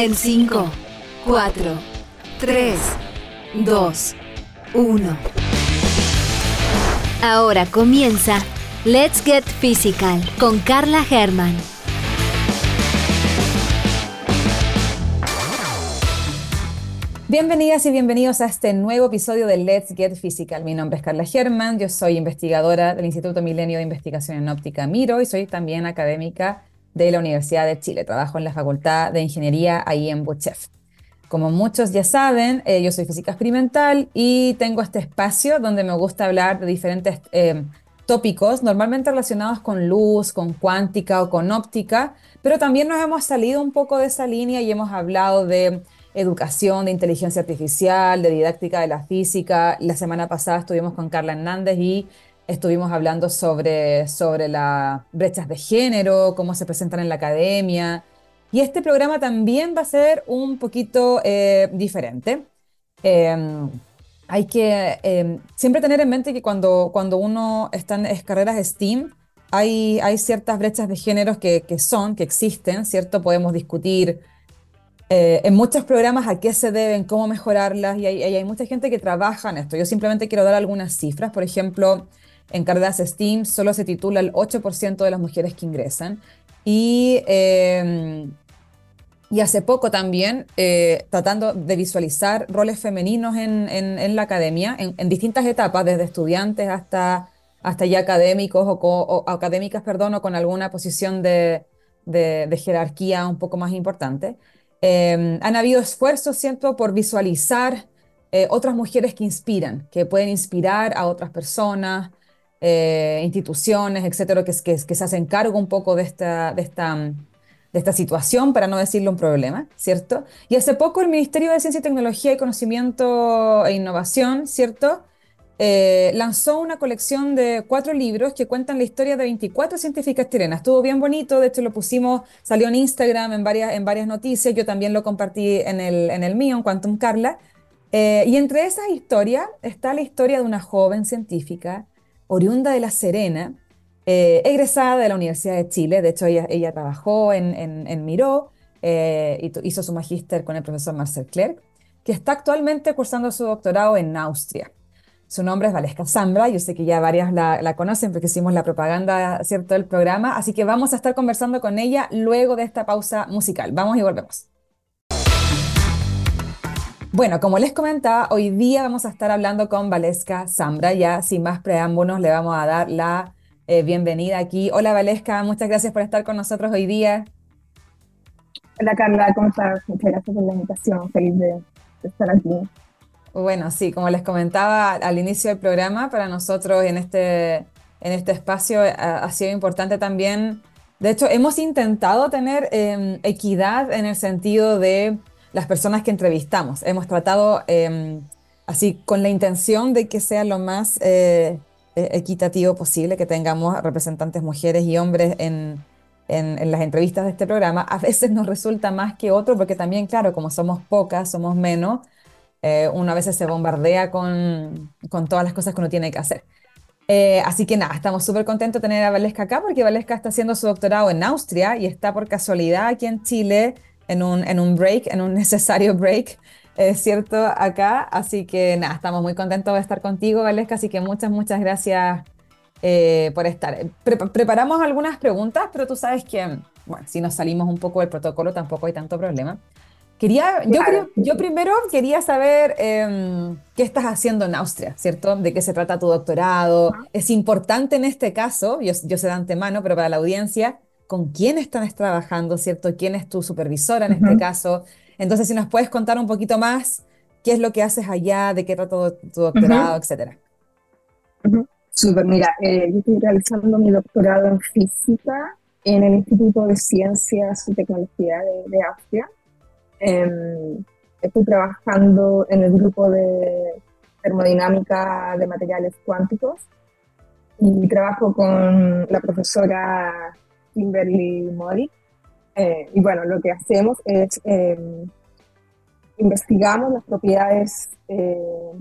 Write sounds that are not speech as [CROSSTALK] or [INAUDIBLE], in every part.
En 5, 4, 3, 2, 1. Ahora comienza Let's Get Physical con Carla Herman. Bienvenidas y bienvenidos a este nuevo episodio de Let's Get Physical. Mi nombre es Carla Herman, yo soy investigadora del Instituto Milenio de Investigación en Óptica Miro y soy también académica de la Universidad de Chile. Trabajo en la Facultad de Ingeniería ahí en Buchef. Como muchos ya saben, eh, yo soy física experimental y tengo este espacio donde me gusta hablar de diferentes eh, tópicos, normalmente relacionados con luz, con cuántica o con óptica, pero también nos hemos salido un poco de esa línea y hemos hablado de educación, de inteligencia artificial, de didáctica de la física. La semana pasada estuvimos con Carla Hernández y estuvimos hablando sobre, sobre las brechas de género, cómo se presentan en la academia. Y este programa también va a ser un poquito eh, diferente. Em, hay que em, siempre tener en mente que cuando, cuando uno está en carreras STEAM, hay, hay ciertas brechas de género que, que son, que existen, ¿cierto? Podemos discutir eh, en muchos programas a qué se deben, cómo mejorarlas, y hay, hay, mucha gente que trabaja en esto. Yo simplemente quiero dar algunas cifras. Por ejemplo, en carreras STEAM solo se titula el 8% de las mujeres que ingresan. Y, em, y hace poco también, eh, tratando de visualizar roles femeninos en, en, la academia, en, distintas etapas, desde estudiantes hasta, hasta ya académicos o, o académicas, perdón, o con alguna posición de, de, de jerarquía un poco más importante. Em, han habido esfuerzos, siento, por visualizar eh, otras mujeres que inspiran, que pueden inspirar a otras personas, eh, instituciones, etcétera, que, que, que, se hacen cargo un poco de esta, de, esta, de esta situación, para no decirle un problema, ¿cierto? Y hace poco el Ministerio de Ciencia y Tecnología y Conocimiento e Innovación, ¿cierto? Eh, lanzó una colección de cuatro libros que cuentan la historia de 24 científicas chilenas. Estuvo bien bonito, de hecho lo pusimos, salió en Instagram, en varias, en varias noticias, yo también lo compartí en el, en el mío, en Quantum Carla. Eh, y entre esas historias está la historia de una joven científica oriunda de La Serena, eh, egresada de la Universidad de Chile, de hecho ella, trabajó en, en, Miró, y hizo su magíster con el profesor Marcel Clerc, que está actualmente cursando su doctorado en Austria. Su nombre es Valesca Zambra, yo sé que ya varias la, conocen porque hicimos la propaganda, ¿cierto?, del programa, así que vamos a estar conversando con ella luego de esta pausa musical. Vamos y volvemos. Bueno, como les comentaba, hoy día vamos a estar hablando con Valesca Zambra, ya sin más preámbulos le vamos a dar la eh, bienvenida aquí. Hola Valesca, muchas gracias por estar con nosotros hoy día. Hola Carla, ¿cómo estás? Muchas gracias por la invitación, feliz de estar aquí. Bueno, sí, como les comentaba al inicio del programa, para nosotros en este, en este espacio eh, ha, sido importante también, de hecho, hemos intentado tener em, equidad en el sentido de las personas que entrevistamos. Hemos tratado em, así con la intención de que sea lo más eh, e, equitativo posible, que tengamos representantes mujeres y hombres en, las entrevistas de este programa. A veces nos resulta más que otro, porque también, claro, como somos pocas, somos menos eh, uno a veces se bombardea con, con, todas las cosas que uno tiene que hacer. Eh, así que nada, estamos súper contentos de tener a Valesca acá porque Valesca está haciendo su doctorado en Austria y está por casualidad aquí en Chile en un, en un break, en un [LAUGHS] necesario break, es cierto, acá. Así que nada, estamos muy contentos de estar contigo, Valesca, así que muchas, muchas gracias eh, por estar. preparamos algunas preguntas, pero tú sabes que, bueno, si nos salimos un poco del protocolo tampoco hay tanto problema. Quería, yo, yo primero quería saber em, qué estás haciendo en Austria, ¿cierto? ¿De qué se trata tu doctorado? Es importante en este caso, yo, yo sé de antemano, pero para la audiencia, ¿con quién estás trabajando, ¿cierto? ¿Quién es tu supervisora en este caso? Entonces, si nos puedes contar un poquito más, ¿qué es lo que haces allá? ¿De qué trata tu, doctorado, etcétera? Súper, mira, eh, yo estoy realizando mi doctorado en física en el Instituto de Ciencias y Tecnología de, de Austria Em, estoy trabajando en el grupo de termodinámica de materiales cuánticos y trabajo con la profesora Kimberly Mori. Eh, y bueno, lo que hacemos es em, investigamos las propiedades eh,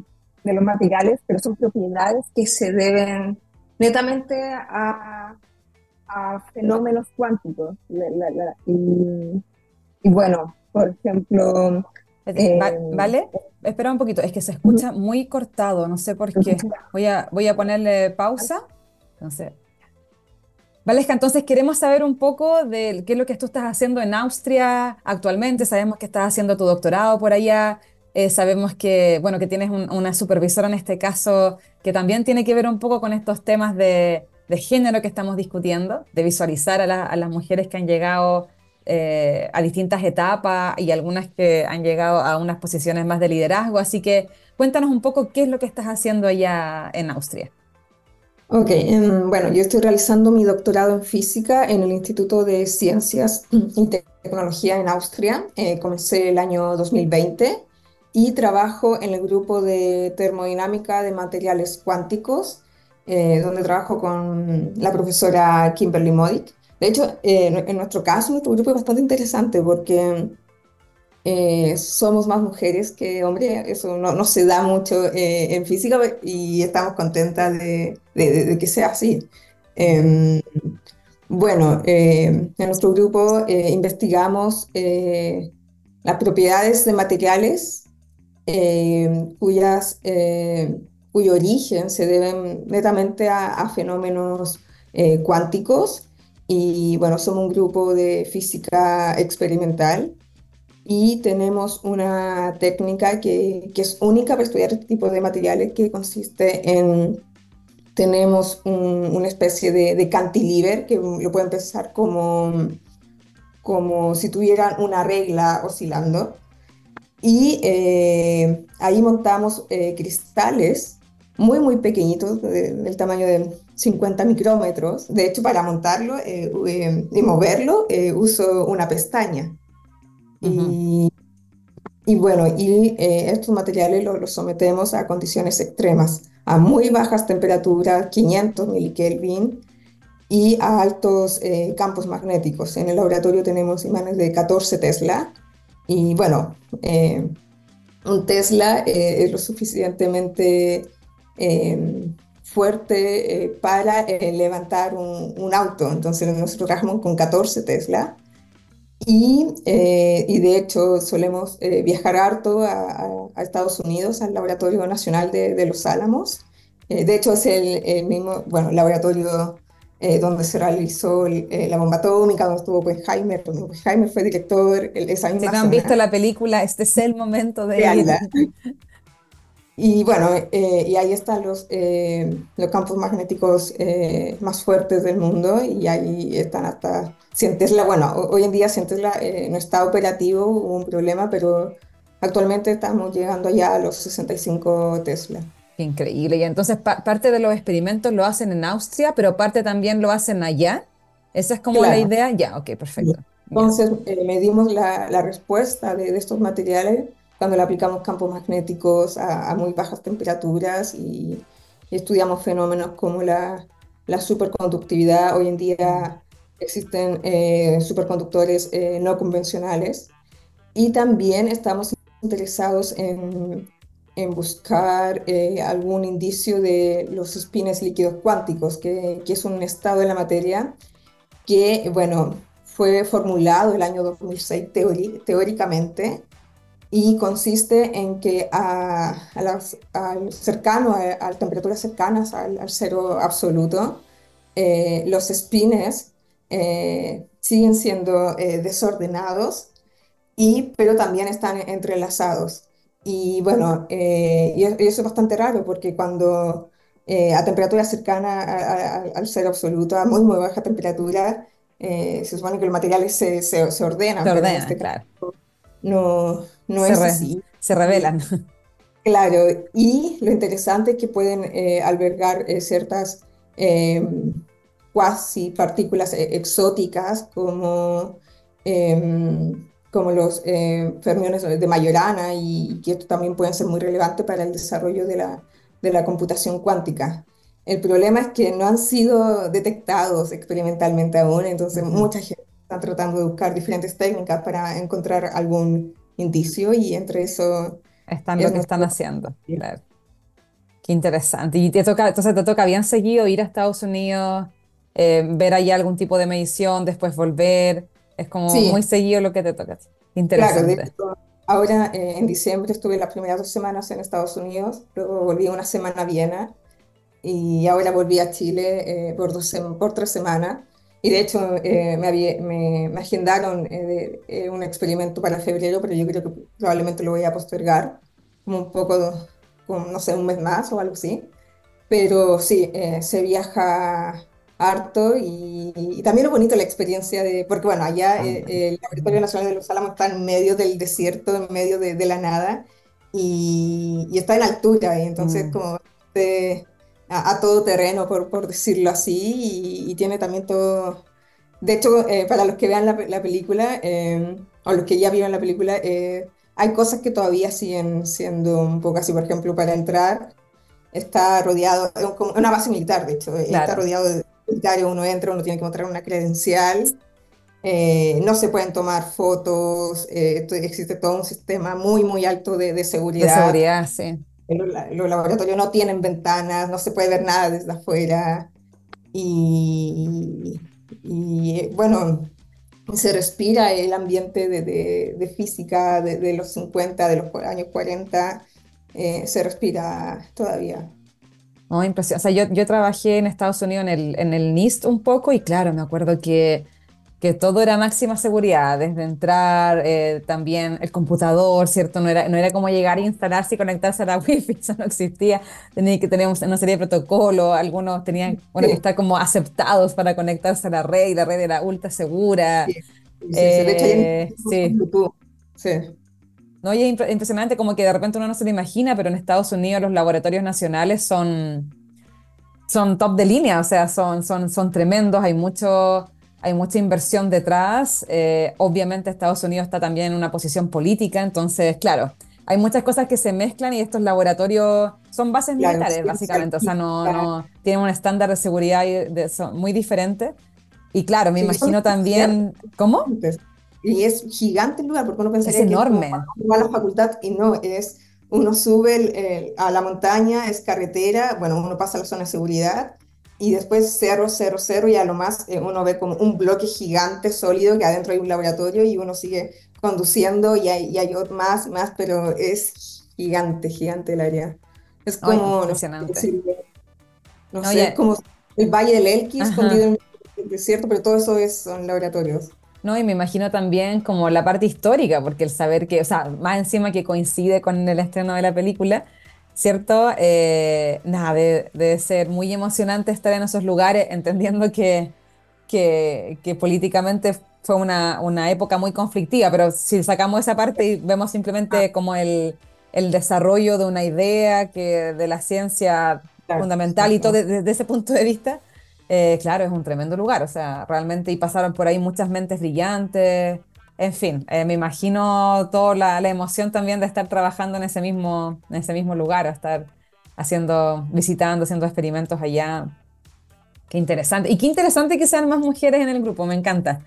de los materiales, pero son propiedades que se deben netamente a, a fenómenos cuánticos. y, y, bueno, por ejemplo... Eh, ¿Vale? Espera un poquito, es que se escucha muy cortado, no sé por qué. Voy a, voy a ponerle pausa. Entonces, Valesca, entonces queremos saber un poco de qué es lo que tú estás haciendo en Austria actualmente. Sabemos que estás haciendo tu doctorado por allá. Eh, sabemos que, bueno, que tienes una supervisora en este caso que también tiene que ver un poco con estos temas de, género que estamos discutiendo, de visualizar a, las mujeres que han llegado eh, a distintas etapas y algunas que han llegado a unas posiciones más de liderazgo. Así que cuéntanos un poco qué es lo que estás haciendo allá en Austria. Ok, em, bueno, yo estoy realizando mi doctorado en física en el Instituto de Ciencias y Tecnología en Austria. Eh, comencé el año 2020 y trabajo en el grupo de termodinámica de materiales cuánticos, eh, donde trabajo con la profesora Kimberly Modic. De hecho, eh, en nuestro caso, nuestro grupo es bastante interesante porque eh, somos más mujeres que hombres, eso no, no se da mucho eh, en física y estamos contentas de, de, que sea así. Em, bueno, em, en nuestro grupo eh, investigamos las propiedades de materiales em, cuyas, cuyo origen se deben netamente a, a fenómenos cuánticos y bueno, somos un grupo de física experimental y tenemos una técnica que, que, es única para estudiar este tipo de materiales que consiste en, tenemos una especie de, de, cantilever que lo pueden pensar como, como si tuvieran una regla oscilando y eh, ahí montamos eh, cristales muy muy pequeñitos del tamaño de 50 micrómetros. De hecho, para montarlo eh, y moverlo uso una pestaña. Y, y, bueno, y eh, estos materiales los, sometemos a condiciones extremas, a muy bajas temperaturas, 500 milikelvin, y a altos eh, campos magnéticos. En el laboratorio tenemos imanes de 14 Tesla, y bueno, eh, un Tesla es lo suficientemente fuerte para levantar un, un, auto. Entonces nosotros trabajamos con 14 Tesla y, eh, y, de hecho solemos eh, viajar harto a, a, Estados Unidos, al Laboratorio Nacional de, de Los Álamos. Eh, de hecho es el, el, mismo, bueno, laboratorio donde se realizó la bomba atómica, donde estuvo Oppenheimer, donde Oppenheimer fue director esa misma Si no han visto la película, este es el momento de. Y bueno, y ahí están los, los campos magnéticos más fuertes del mundo y ahí están hasta Tesla, bueno, hoy en día Tesla eh, no está operativo, hubo un problema, pero actualmente estamos llegando ya a los 65 Tesla. Increíble. Y entonces parte de los experimentos lo hacen en Austria, pero parte también lo hacen allá. ¿Esa es como la idea? Ya, ok, perfecto. Entonces eh, medimos la, la respuesta de, de, estos materiales cuando le aplicamos campos magnéticos a, a muy bajas temperaturas y, y, estudiamos fenómenos como la, la superconductividad. Hoy en día existen eh, superconductores eh, no convencionales y también estamos interesados en, en buscar eh, algún indicio de los spines líquidos cuánticos, que, que, es un estado de la materia que, bueno, fue formulado el año 2006 teóricamente y consiste en que a, a las, al cercano, a, temperaturas cercanas al, al cero absoluto, los spines eh, siguen siendo eh, desordenados, y, pero también están entrelazados. Y bueno, eh, y eso es bastante raro porque cuando a temperatura cercana al cero absoluto, a muy, muy baja temperatura, se supone que los materiales se, se, se ordenan. Se ordenan, este claro. No, no es así. Se revelan. Claro, y lo interesante es que pueden albergar ciertas cuasi partículas e-, exóticas como, em, como los eh, fermiones de Majorana y que esto también pueden ser muy relevantes para el desarrollo de la, de la computación cuántica. El problema es que no han sido detectados experimentalmente aún, entonces mucha gente está tratando de buscar diferentes técnicas para encontrar algún indicio y entre eso... Están lo que están haciendo, claro. Qué interesante. Y te toca, entonces te toca bien seguido ir a Estados Unidos eh, ver ahí algún tipo de medición, después volver. Es como muy seguido lo que te toca. Interesante. Claro, ahora eh, en diciembre estuve las primeras dos semanas en Estados Unidos, luego volví una semana a Viena y ahora volví a Chile eh, por, dos, por tres semanas. Y de hecho eh, me, me, agendaron un experimento para febrero, pero yo creo que probablemente lo voy a postergar, como un poco, como, no sé, un mes más o algo así. Pero sí, se viaja harto y, también es bonito la experiencia de, porque bueno, allá eh, el Laboratorio Nacional de los Álamos está en medio del desierto, en medio de, la nada y, está en altura y entonces mm. como a, todo terreno, por, por decirlo así, y, tiene también todo... De hecho, eh, para los que vean la, la película, em, o los que ya vieron la película, eh, hay cosas que todavía siguen siendo un poco así, por ejemplo, para entrar está rodeado, es una base militar, de hecho, está rodeado de uno entra, uno tiene que mostrar una credencial, eh, no se pueden tomar fotos, eh, existe todo un sistema muy, muy alto de, seguridad. De seguridad, sí. Los, laboratorios no tienen ventanas, no se puede ver nada desde afuera. Y, y bueno, se respira el ambiente de, de, física de, los 50, de los años 40, eh, se respira todavía. No, impresionante. O sea, yo, yo trabajé en Estados Unidos en el, en el NIST un poco y claro, me acuerdo que, que todo era máxima seguridad, desde entrar, eh, también el computador, ¿cierto? No era, no era como llegar a instalarse y conectarse a la [LAUGHS] Wi-Fi, eso no existía. Tenía que tener una serie de protocolos, algunos tenían bueno, que estar como aceptados para conectarse a la red y la red era ultra segura. Sí, sí, eh, sí. sí. No, y es impresionante como que de repente uno no se lo imagina, pero en Estados Unidos los laboratorios nacionales son, son top de línea, o sea, son, son, son tremendos, hay, mucho, hay mucha inversión detrás. Eh, obviamente Estados Unidos está también en una posición política, entonces, claro, hay muchas cosas que se mezclan y estos laboratorios son bases militares, básicamente, o sea, no, no, tienen un estándar de seguridad muy diferente. Y claro, me imagino también... ¿Cómo? Y es gigante el lugar, porque uno pensaría es enorme. que va a la facultad y no, es, uno sube a la montaña, es carretera, bueno, uno pasa a la zona de seguridad y después cerro, cerro, cerro y a lo más eh, uno ve como un bloque gigante, sólido, que adentro hay un laboratorio y uno sigue conduciendo y hay, y hay más, más, pero es gigante, gigante el área. Es como, no sé, no sé, como el Valle del Elqui escondido en el desierto, pero todo eso es, son laboratorios. ¿no? Y me imagino también como la parte histórica, porque el saber que, o sea, más encima que coincide con el estreno de la película, ¿cierto? Eh, nada, debe, ser muy emocionante estar en esos lugares, [LAUGHS] entendiendo que, que, políticamente fue una, una, época muy conflictiva, pero si sacamos esa parte y vemos simplemente ah. como el, el desarrollo de una idea que de la ciencia fundamental y todo desde ese punto de vista, eh, claro, es un tremendo lugar, o sea, realmente y pasaron por ahí muchas mentes brillantes, en fin, eh, me imagino toda la, emoción también de estar trabajando en ese mismo, en ese mismo lugar, estar haciendo, visitando, haciendo experimentos allá. Qué interesante. Y qué interesante que sean más mujeres en el grupo, me encanta.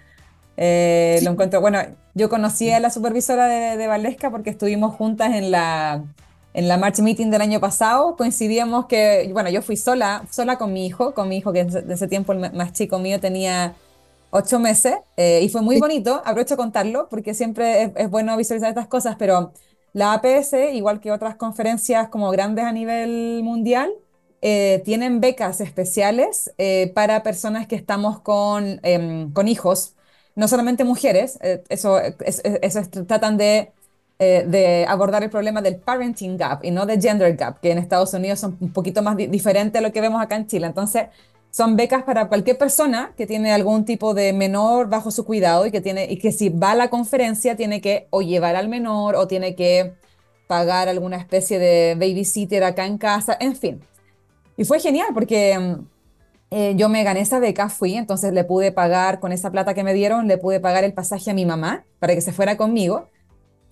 Eh, lo encuentro, bueno, yo conocí a la supervisora de, de Valesca porque estuvimos juntas en la, en la March Meeting del año pasado coincidíamos que, bueno, yo fui sola, sola con mi hijo, con mi hijo que de ese tiempo el más chico mío tenía ocho meses eh, y fue muy bonito, aprovecho contarlo porque siempre es, bueno visualizar estas cosas, pero la APS, igual que otras conferencias como grandes a nivel mundial, eh, tienen becas especiales eh, para personas que estamos con, em, con hijos, no solamente mujeres, eso, eso tratan de eh, de abordar el problema del parenting gap y no del gender gap, que en Estados Unidos son un poquito más diferente a lo que vemos acá en Chile. Entonces, son becas para cualquier persona que tiene algún tipo de menor bajo su cuidado y que, tiene, y que si va a la conferencia tiene que o llevar al menor o tiene que pagar alguna especie de babysitter acá en casa, en fin. Y fue genial porque mm, eh, yo me gané esa beca, fui, entonces le pude pagar con esa plata que me dieron, le pude pagar el pasaje a mi mamá para que se fuera conmigo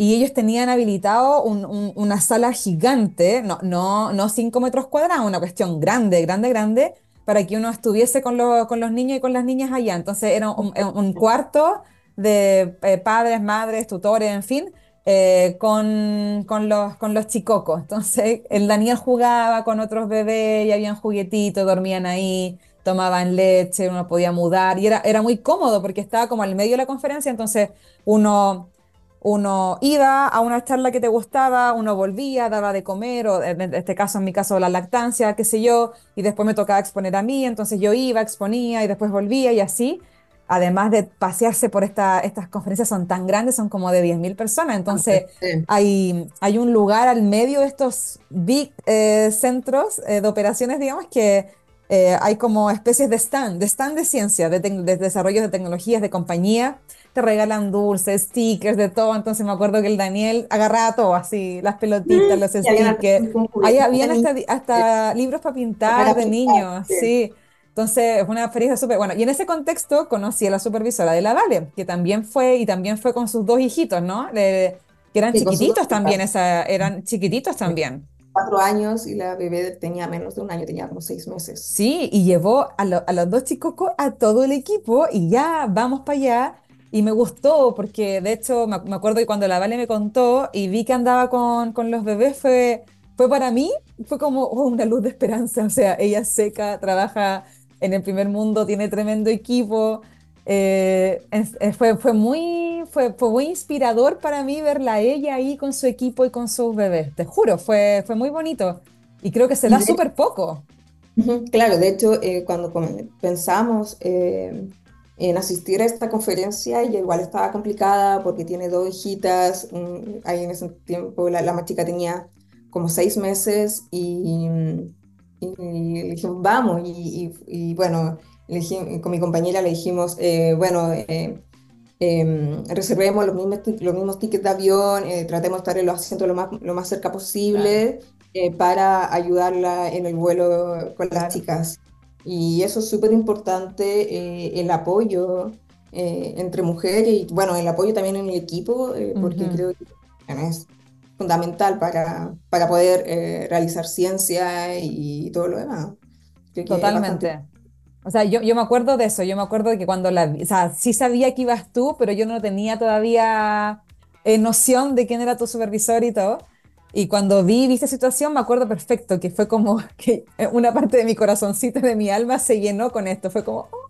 y ellos tenían habilitado una sala gigante, no, no, no cinco metros cuadrados, una cuestión grande, grande, grande, para que uno estuviese con, con los niños y con las niñas allá. Entonces era un, cuarto de eh, padres, madres, tutores, en fin, eh, con, con, los, con los chicocos. Entonces el Daniel jugaba con otros bebés y habían juguetitos, dormían ahí, tomaban leche, uno podía mudar y era, era muy cómodo porque estaba como al medio de la conferencia, entonces uno, uno iba a una charla que te gustaba, uno volvía, daba de comer, o en este caso, en mi caso, la lactancia, qué sé yo, y después me tocaba exponer a mí, entonces yo iba, exponía y después volvía y así. Además de pasearse por esta, estas conferencias son tan grandes, son como de 10.000 personas, entonces hay, hay un lugar al medio de estos big eh, centros eh, de operaciones, digamos, que eh, hay como especies de stand, de stand de ciencia, de, de desarrollo de tecnologías, de compañía, te regalan dulces, stickers, de todo, entonces me acuerdo que el Daniel agarraba todo, así, las pelotitas, mm, los stickers, ahí habían hasta, hasta libros para pintar de niños, sí. Entonces, es una experiencia súper bueno. Y en ese contexto conocí a la supervisora de la Vale, que también fue, y también fue con sus dos hijitos, ¿no? que eran chiquititos también, esa, eran chiquititos también. Cuatro años y la bebé tenía menos de un año, tenía como seis meses. Sí, y llevó a, a los dos chicos a todo el equipo y ya vamos para allá. Y me gustó porque, de hecho, me, acuerdo que cuando la Vale me contó y vi que andaba con, con los bebés, fue, fue para mí, fue como oh, una luz de esperanza. O sea, ella seca, trabaja en el primer mundo, tiene tremendo equipo. Eh, fue, fue, muy, fue, fue, muy inspirador para mí verla a ella ahí con su equipo y con sus bebés. Te juro, fue, fue muy bonito. Y creo que se da súper poco. Claro, de hecho, eh, cuando pensamos eh, en asistir a esta conferencia, ella igual estaba complicada porque tiene dos hijitas. ahí en ese tiempo la, la más chica tenía como seis meses y y le dijimos, vamos, y, y, bueno, con mi compañera le dijimos, eh, bueno, eh, em, reservemos los mismos, los mismos tickets de avión, eh, tratemos de estar en los asientos lo más, lo más cerca posible para ayudarla en el vuelo con las chicas. Y eso es súper importante, el apoyo entre mujeres y, bueno, el apoyo también en el equipo, porque creo que es fundamental para, para poder eh, realizar ciencia y todo lo demás. Totalmente. O sea, yo, yo me acuerdo de eso, yo me acuerdo de que cuando la, o sea, sí sabía que ibas tú, pero yo no tenía todavía eh, noción de quién era tu supervisor y todo. Y cuando vi, vi esa situación, me acuerdo perfecto que fue como [LAUGHS] que una parte de mi corazoncito, de mi alma, se llenó con esto. Fue como, oh".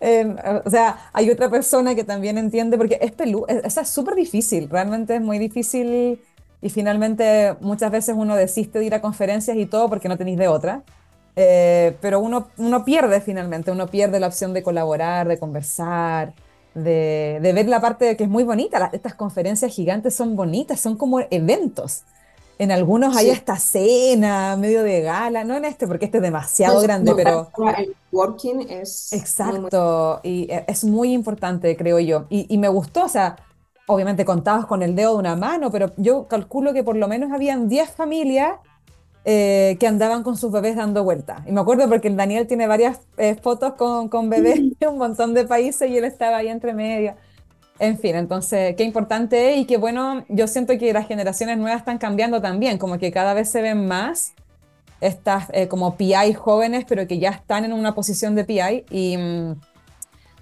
em, o sea, hay otra persona que también entiende, porque es pelú, es súper difícil, realmente es muy difícil y finalmente muchas veces uno desiste de ir a conferencias y todo porque no tenéis de otra. Eh, pero uno, uno pierde finalmente, uno pierde la opción de colaborar, de conversar, de, de ver la parte que es muy bonita. estas conferencias gigantes son bonitas, son como eventos. En algunos hay esta cena, medio de gala, no en este, porque este es demasiado grande, pero... El working es... Exacto, y e, es muy importante, creo yo. Y, y me gustó, o sea, obviamente contabas con el dedo de una mano, pero yo calculo que por lo menos habían 10 familias eh, que andaban con sus bebés dando vueltas. Y me acuerdo porque el Daniel tiene varias eh, fotos con, con bebés [LAUGHS] de un montón de países y él estaba ahí entre medio. En fin, entonces, qué importante y qué bueno, yo siento que las generaciones nuevas están cambiando también, como que cada vez se ven más estas eh, como PI jóvenes, pero que ya están en una posición de PI y... Mm,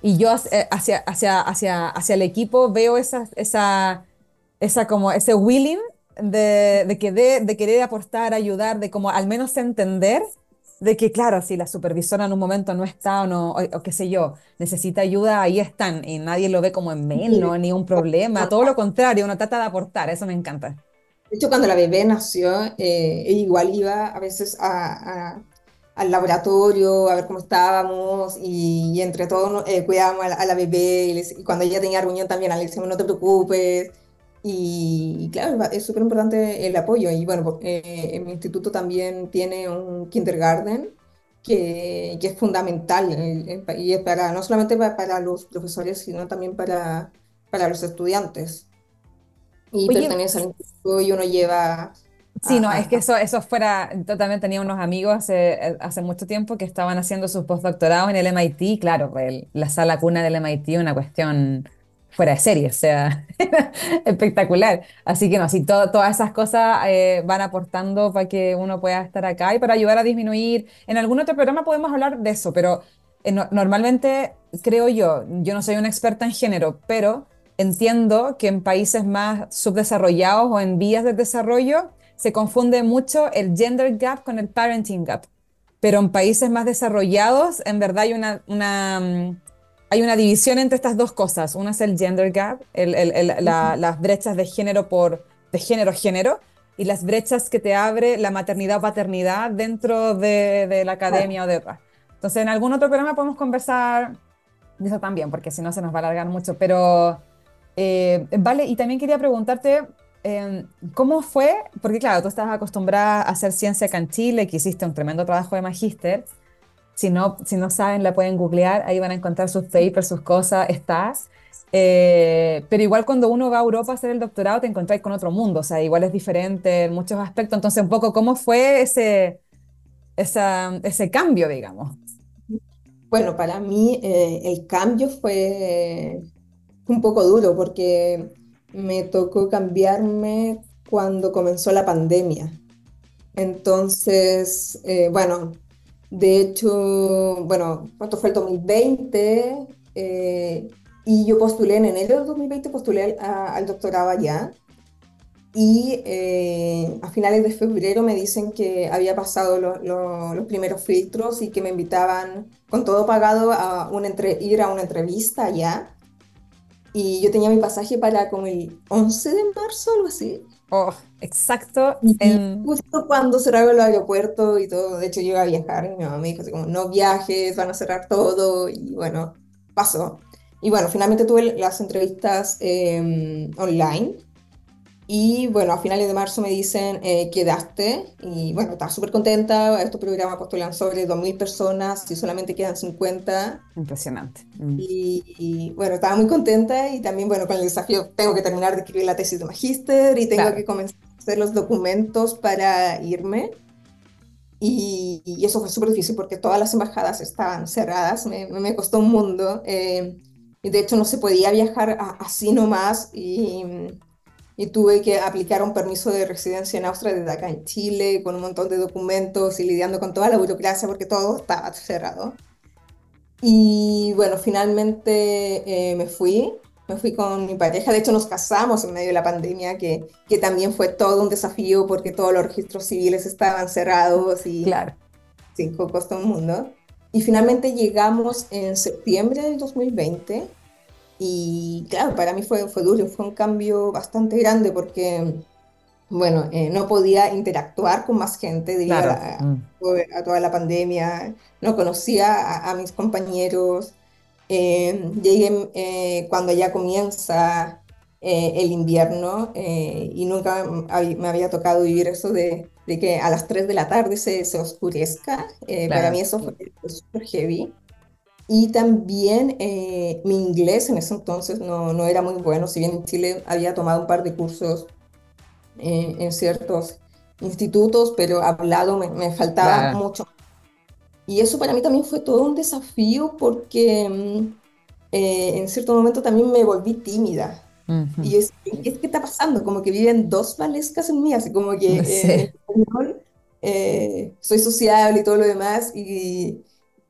y yo eh, hacia, hacia, hacia, hacia el equipo veo esa, esa, esa como ese willing de, de, de, querer aportar, ayudar, de como al menos entender de que, claro, si la supervisora en un momento no está o, no, o, qué sé yo, necesita ayuda, ahí están y nadie lo ve como en menos, ni un problema, todo lo contrario, uno trata de aportar, eso me encanta. De hecho, cuando la bebé nació, eh, igual iba a veces a, al laboratorio, a ver cómo estábamos y, entre todos eh, cuidábamos a la, bebé y, cuando ella tenía reunión también le decíamos no te preocupes y, claro, es súper importante el apoyo. Y bueno, eh, en mi instituto también tiene un kindergarten que, que es fundamental eh, y es para, no solamente para, para, los profesores sino también para, para los estudiantes. Y pertenece al instituto y uno lleva Sí, no, es que eso, eso fuera, yo también tenía unos amigos hace, hace mucho tiempo que estaban haciendo sus postdoctorados en el MIT, claro, pues, la sala cuna del MIT una cuestión fuera de serie, o sea, [LAUGHS] espectacular. Así que no, sí, todas esas cosas eh, van aportando para que uno pueda estar acá y para ayudar a disminuir. En algún otro programa podemos hablar de eso, pero eh, normalmente creo yo, yo no soy una experta en género, pero entiendo que en países más subdesarrollados o en vías de desarrollo, se confunde mucho el gender gap con el parenting gap. pero en países más desarrollados, en verdad hay una, una, mm, hay una división entre estas dos cosas. Una es el gender gap, el, el, la, las brechas de género por de género a género, y las brechas que te abre la maternidad o paternidad dentro de, de la academia o de otras. Entonces, en algún otro programa podemos conversar de eso también, porque si no se nos va a alargar mucho. Pero, eh, vale, y también quería preguntarte, eh, ¿cómo fue? Porque claro, tú estabas acostumbrada a hacer ciencia acá en Chile, que hiciste un tremendo trabajo de magíster. Si no, si no saben, la pueden googlear, ahí van a encontrar sus papers, sus cosas, estás. Eh, pero igual cuando uno va a Europa a hacer el doctorado te encontráis con otro mundo, o sea, igual es diferente en muchos aspectos. Entonces, un poco, ¿cómo fue ese, esa, ese cambio, digamos? Bueno, para mí eh, el cambio fue un poco duro porque me tocó cambiarme cuando comenzó la pandemia. Entonces, eh, bueno, de hecho, bueno, ¿cuánto fue el 2020? Y yo postulé en enero de 2020, postulé al, doctorado allá. Y eh, a finales de febrero me dicen que había pasado los primeros filtros y que me invitaban con todo pagado a una entre, ir a una entrevista allá. Y yo tenía mi pasaje para como el 11 de marzo, algo así. Oh, exacto. En... Justo cuando cerraron el aeropuerto y todo, de hecho yo iba a viajar y mi mamá me dijo así como, no viajes, van a cerrar todo y bueno, pasó. Y bueno, finalmente tuve las entrevistas em, online. Y bueno, a finales de marzo me dicen, eh, quedaste. Y bueno, estaba súper contenta. Este programa postulan sobre 2.000 personas y solamente quedan 50. Impresionante. Mm. Y, bueno, estaba muy contenta y también, bueno, con el desafío, tengo que terminar de escribir la tesis de magíster y tengo que comenzar a hacer los documentos para irme. Y, y eso fue súper difícil porque todas las embajadas estaban cerradas. Me, me costó un mundo. Eh, y de hecho no se podía viajar así nomás y, y, tuve que aplicar un permiso de residencia en Austria desde acá en Chile con un montón de documentos y lidiando con toda la burocracia porque todo estaba cerrado. Y bueno, finalmente eh, me fui, me fui con mi pareja, de hecho nos casamos en medio de la pandemia, que, que también fue todo un desafío porque todos los registros civiles estaban cerrados y claro. sí, costó un mundo. Y finalmente llegamos en septiembre del 2020 y claro, para mí fue, fue duro, fue un cambio bastante grande porque, bueno, eh, no podía interactuar con más gente debido mm. a, toda la pandemia, no conocía a, mis compañeros. Eh, llegué eh, cuando ya comienza el invierno y nunca me había tocado vivir eso de de que a las 3 de la tarde se, se oscurezca. Eh, para mí eso fue súper heavy. Y también eh, mi inglés en ese entonces no, no, era muy bueno, si bien en Chile había tomado un par de cursos eh, en ciertos institutos, pero hablado me, me faltaba mucho. Y eso para mí también fue todo un desafío porque mm, en cierto momento también me volví tímida. Y es, ¿qué, está pasando? Como que viven dos Valescas en mí, así como que [LAUGHS] eh, eh, soy sociable y todo lo demás, y,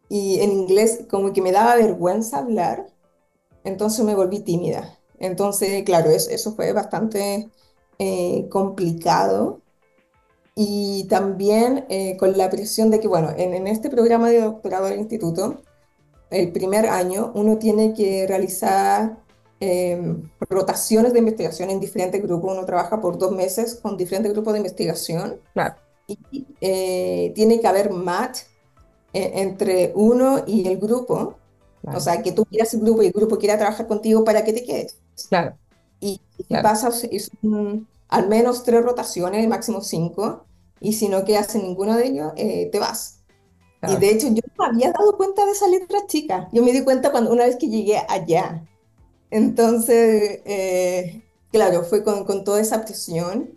y, en inglés como que me daba vergüenza hablar, entonces me volví tímida. Entonces, claro, eso, eso fue bastante eh, complicado. Y también con la presión de que, bueno, en, en este programa de doctorado del instituto, el primer año uno tiene que realizar Em, rotaciones de investigación en diferentes grupos. Uno trabaja por dos meses con diferentes grupos de investigación. Claro. Y eh, tiene que haber match eh, entre uno y el grupo. O sea, que tú quieras el grupo y el grupo quiera trabajar contigo para que te quedes. Claro. Y, pasas al menos tres rotaciones, máximo cinco. Y si no quedas en ninguno de ellos, eh, te vas. Y de hecho, yo no había dado cuenta de esa letra chica. Yo me di cuenta cuando una vez que llegué allá. Entonces, eh, claro, fue con, con, toda esa presión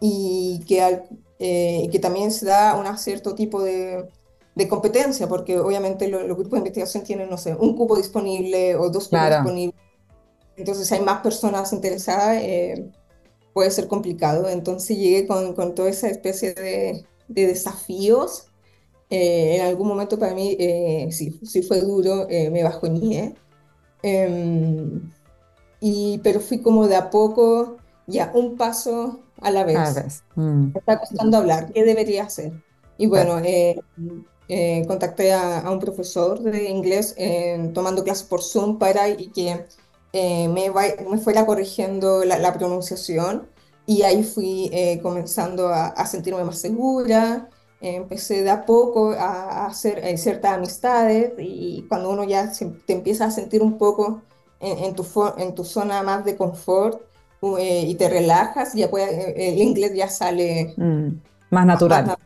y que, eh, que también se da un cierto tipo de, de competencia, porque obviamente los grupos de investigación tienen, no sé, un cupo disponible o dos cupos disponibles. Entonces, si hay más personas interesadas, eh, puede ser complicado. Entonces, llegué con, con toda esa especie de, de desafíos. en algún momento para mí sí, sí fue duro, me bajoñé. Eh, y, pero fui como de a poco, ya un paso a la vez. Mm. Me está costando hablar, ¿qué debería hacer? Y bueno, eh, eh, contacté a, un profesor de inglés tomando clases por Zoom para y que me, me, fuera corrigiendo la, pronunciación y ahí fui comenzando a, a, sentirme más segura. empecé de a poco a, hacer ciertas amistades y cuando uno ya te empieza a sentir un poco en, tu, en tu zona más de confort y te relajas, ya puede, el inglés ya sale mm, más natural.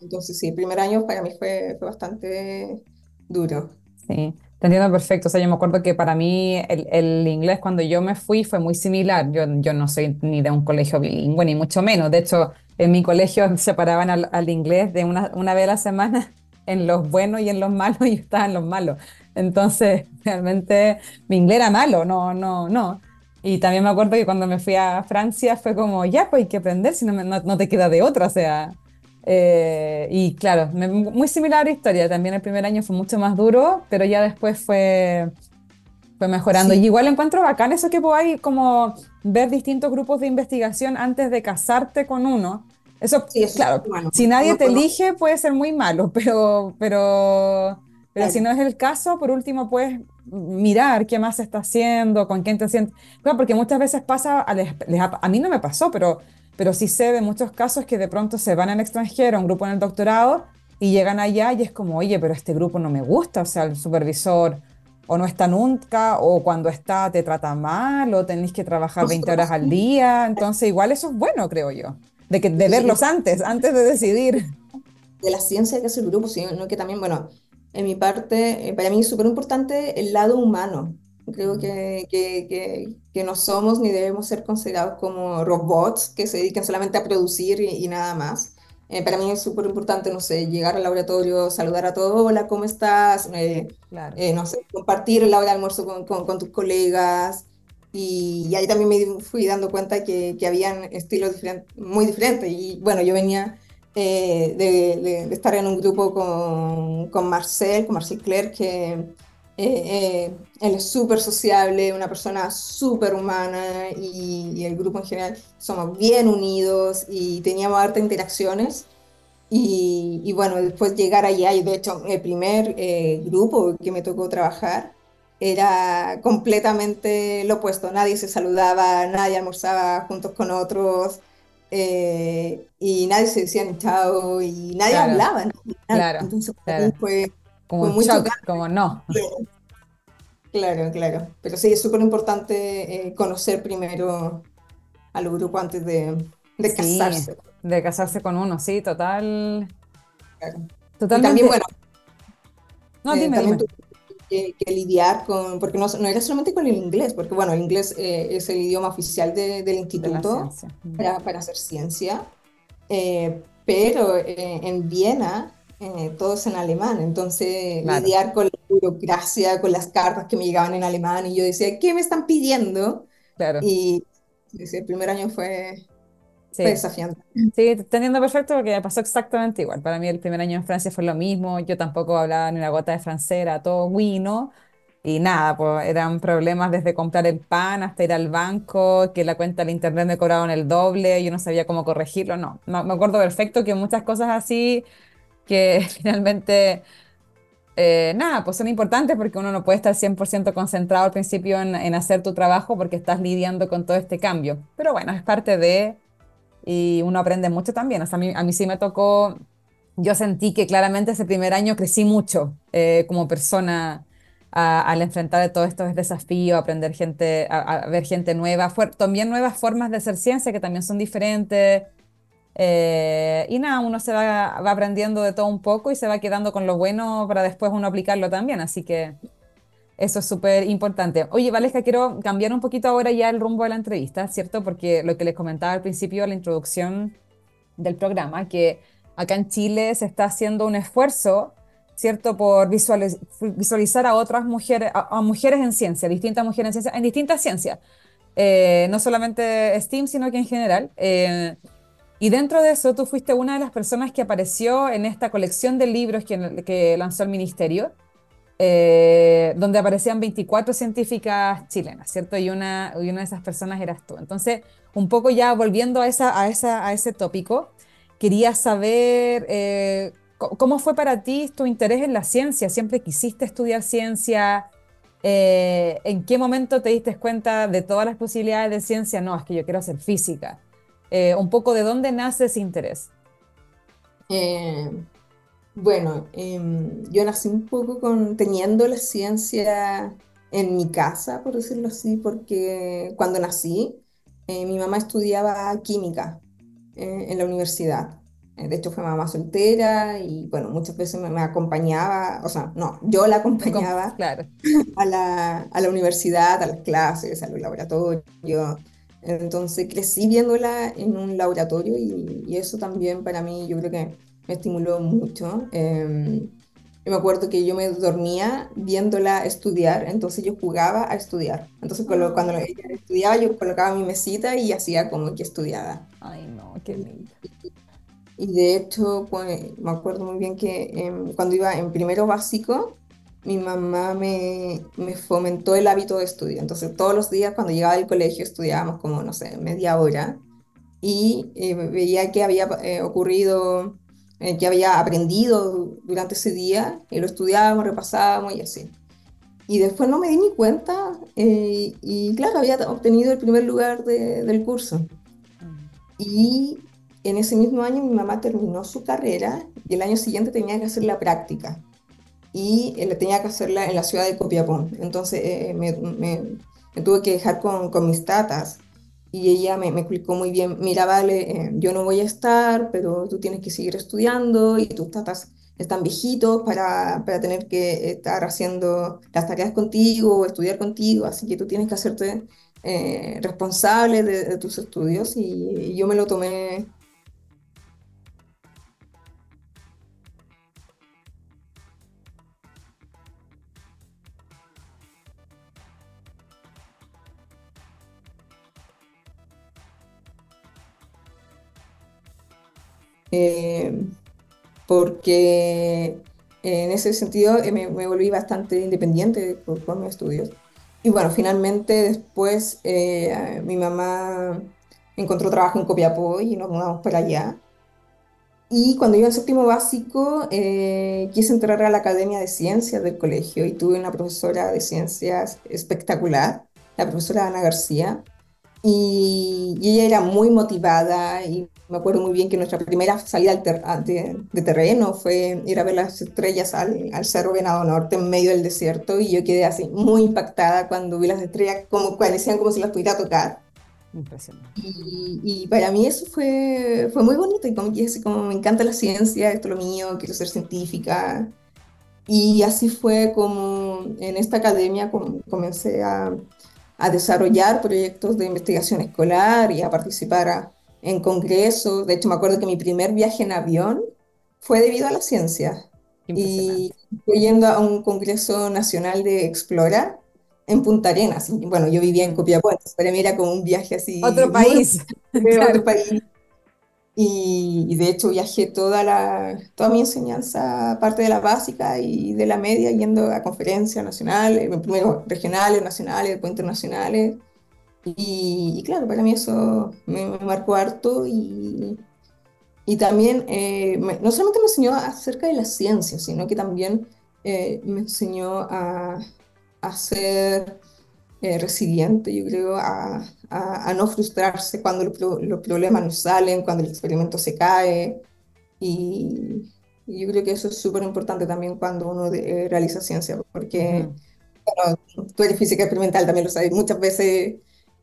Entonces, sí, el primer año para mí fue, fue bastante duro. Sí, te entiendo perfecto. O sea, yo me acuerdo que para mí el, el, inglés cuando yo me fui fue muy similar. Yo, yo no soy ni de un colegio bilingüe, ni mucho menos. De hecho, en mi colegio [LAUGHS] separaban al, al inglés de una, una vez a la semana [LAUGHS] en los buenos y en los malos, [LAUGHS] y yo estaba en los malos. Entonces, realmente mi inglés era malo, no, no, no. Y también me acuerdo que cuando me fui a Francia fue como, ya, pues hay que aprender, si no, no, no te queda de otra, o sea, eh, y claro, muy similar a la historia. También el primer año fue mucho más duro, pero ya después fue, fue mejorando. Y igual encuentro bacán eso que podáis como ver distintos grupos de investigación antes de casarte con uno. Eso, sí, claro, si nadie te elige puede ser muy malo, [LAUGHS] pero, pero, pero si no es el caso, por último puedes mirar qué más se está haciendo, con quién te sientes. Claro, porque muchas veces pasa, a, a mí no me pasó, pero pero sí sé de muchos casos que de pronto se van al extranjero, un grupo en el doctorado, y llegan allá y es como, oye, pero este grupo no me gusta, o sea, el supervisor o no está nunca, o cuando está te trata mal, o tenéis que trabajar 20 horas al día, entonces igual eso es bueno, creo yo, de, que, de verlos antes, antes de decidir. De la ciencia que es el grupo, sino que también, bueno, en mi parte, eh, para mí es súper importante el lado humano, Creo que, que, que, no somos ni debemos ser considerados como robots que se dedican solamente a producir y, nada más. Eh, para mí es súper importante, no sé, llegar al laboratorio, saludar a todos, hola, ¿cómo estás? Eh, eh, no sé, compartir la hora de almuerzo con, con, tus colegas. Y, ahí también me fui dando cuenta que, que habían estilos muy diferentes. Y bueno, yo venía de, de, estar en un grupo con, con Marcel, con Marcel Clerc, que eh, eh, él es súper sociable, una persona súper humana y, el grupo en general somos bien unidos y teníamos hartas interacciones. Y, bueno, después llegar allá, y de hecho el primer eh, grupo que me tocó trabajar era completamente lo opuesto, nadie se saludaba, nadie almorzaba juntos con otros. y nadie se decía ni chao y nadie hablaba. Claro, Entonces fue como como no. Claro, claro. Pero sí, es súper importante eh, conocer primero al grupo antes de, de casarse. De casarse con uno, sí, total. Claro. Totalmente. también, bueno, no, eh, dime, también Que, lidiar con, porque no, no, era solamente con el inglés, porque bueno, el inglés eh, es el idioma oficial del instituto para, para, hacer ciencia, pero en Viena eh, todos en alemán, entonces lidiar con la burocracia, con las cartas que me llegaban en alemán y yo decía, ¿qué me están pidiendo? Claro. Y el primer año fue, desafiante. Sí, te entiendo perfecto porque me pasó exactamente igual. Para mí el primer año en Francia fue lo mismo, yo tampoco hablaba ni una gota de francés, era todo wino. Y nada, pues eran problemas desde comprar el pan hasta ir al banco, que la cuenta del internet me cobraban el doble, yo no sabía cómo corregirlo. No, me acuerdo perfecto que muchas cosas así que [LAUGHS] finalmente, eh, nada, pues son importantes porque uno no puede estar 100% concentrado al principio en, hacer tu trabajo porque estás lidiando con todo este cambio. Pero bueno, es parte de, y uno aprende mucho también. O sea, a mí, a mí sí me tocó, yo sentí que claramente ese primer año crecí mucho eh, como persona. al enfrentar todos estos desafíos, aprender gente, a, ver gente nueva, también nuevas formas de hacer ciencia que también son diferentes, eh, y nada, uno se va, va, aprendiendo de todo un poco y se va quedando con lo bueno para después uno aplicarlo también. Así que eso es súper importante. Oye, Valesca, quiero cambiar un poquito ahora ya el rumbo de la entrevista, ¿cierto? Porque lo que les comentaba al principio, la introducción del programa, que acá en Chile se está haciendo un esfuerzo, ¿cierto? Por visualizar a otras mujeres, a, mujeres en ciencia, distintas mujeres en ciencia, en distintas ciencias. Eh, no solamente STEAM, sino que en general. Eh, y dentro de eso, tú fuiste una de las personas que apareció en esta colección de libros que, que lanzó el ministerio, eh, donde aparecían 24 científicas chilenas, ¿cierto? Y una, y una de esas personas eras tú. Entonces, un poco ya volviendo a, esa, a, esa, a ese tópico, quería saber eh, ¿cómo fue para ti tu interés en la ciencia? ¿Siempre quisiste estudiar ciencia? Eh, ¿En qué momento te diste cuenta de todas las posibilidades de ciencia? No, es que yo quiero hacer física. Eh, un poco de dónde nace ese interés. Eh, bueno, em, yo nací un poco con, teniendo la ciencia en mi casa, por decirlo así, porque cuando nací, mi mamá estudiaba química en la universidad. De hecho, fue mamá soltera y, bueno, muchas veces me, acompañaba, o sea, no, yo la acompañaba [LAUGHS] a, la, a la universidad, a las clases, a los laboratorios. Entonces crecí viéndola en un laboratorio y, y, eso también para mí yo creo que me estimuló mucho. Eh, me acuerdo que yo me dormía viéndola estudiar, entonces yo jugaba a estudiar. Entonces cuando, cuando ella estudiaba yo colocaba mi mesita y hacía como que estudiaba. Ay, no, qué lindo. Y de hecho, pues, me acuerdo muy bien que em, cuando iba en primero básico, mi mamá me, me, fomentó el hábito de estudio. Entonces, todos los días cuando llegaba del colegio estudiábamos como, no sé, media hora y eh, veía qué había eh, ocurrido, eh, qué había aprendido durante ese día y lo estudiábamos, repasábamos y así. Y después no me di ni cuenta y claro, había obtenido el primer lugar de, del curso. Y en ese mismo año mi mamá terminó su carrera y el año siguiente tenía que hacer la práctica. Y él tenía que hacerla en la ciudad de Copiapó. Entonces eh, me, tuve que dejar con, con, mis tatas. Y ella me, me explicó muy bien, mira, vale, eh, yo no voy a estar, pero tú tienes que seguir estudiando y tus tatas están viejitos para, para tener que estar haciendo las tareas contigo o estudiar contigo, así que tú tienes que hacerte eh, responsable de, tus estudios y, yo me lo tomé Eh, porque en ese sentido eh, me, volví bastante independiente por, por, mis estudios. Y bueno, finalmente después eh, mi mamá encontró trabajo en Copiapó y nos mudamos para allá. Y cuando iba en séptimo básico, quise entrar a la Academia de Ciencias del colegio y tuve una profesora de ciencias espectacular, la profesora Ana García, y, ella era muy motivada y me acuerdo muy bien que nuestra primera salida de, terreno fue ir a ver las estrellas al, al, Cerro Venado Norte en medio del desierto y yo quedé así muy impactada cuando vi las estrellas como parecían como si las pudiera tocar. Impresionante. Y, y, para mí eso fue, fue muy bonito y como, así como me encanta la ciencia, esto es lo mío, quiero ser científica. Y así fue como en esta academia comencé a, a desarrollar proyectos de investigación escolar y a participar en congresos. De hecho, me acuerdo que mi primer viaje en avión fue debido a la ciencia. Y fui yendo a un congreso nacional de Explora en Punta Arenas. Bueno, yo vivía en Copiapó, para mí era como un viaje así. Otro país. [LAUGHS] Otro país. Y, de hecho viajé toda, la, toda mi enseñanza, parte de la básica y de la media, yendo a conferencias nacionales, primero regionales, nacionales, después internacionales. Y, claro, para mí eso me, marcó harto y, y también eh, no solamente me enseñó acerca de la ciencia, sino que también eh, me enseñó a, a ser eh, resiliente, yo creo, a, a, no frustrarse cuando los, problemas no salen, cuando el experimento se cae. Y, yo creo que eso es súper importante también cuando uno eh, realiza ciencia, porque tú eres física experimental, también lo sabes, muchas veces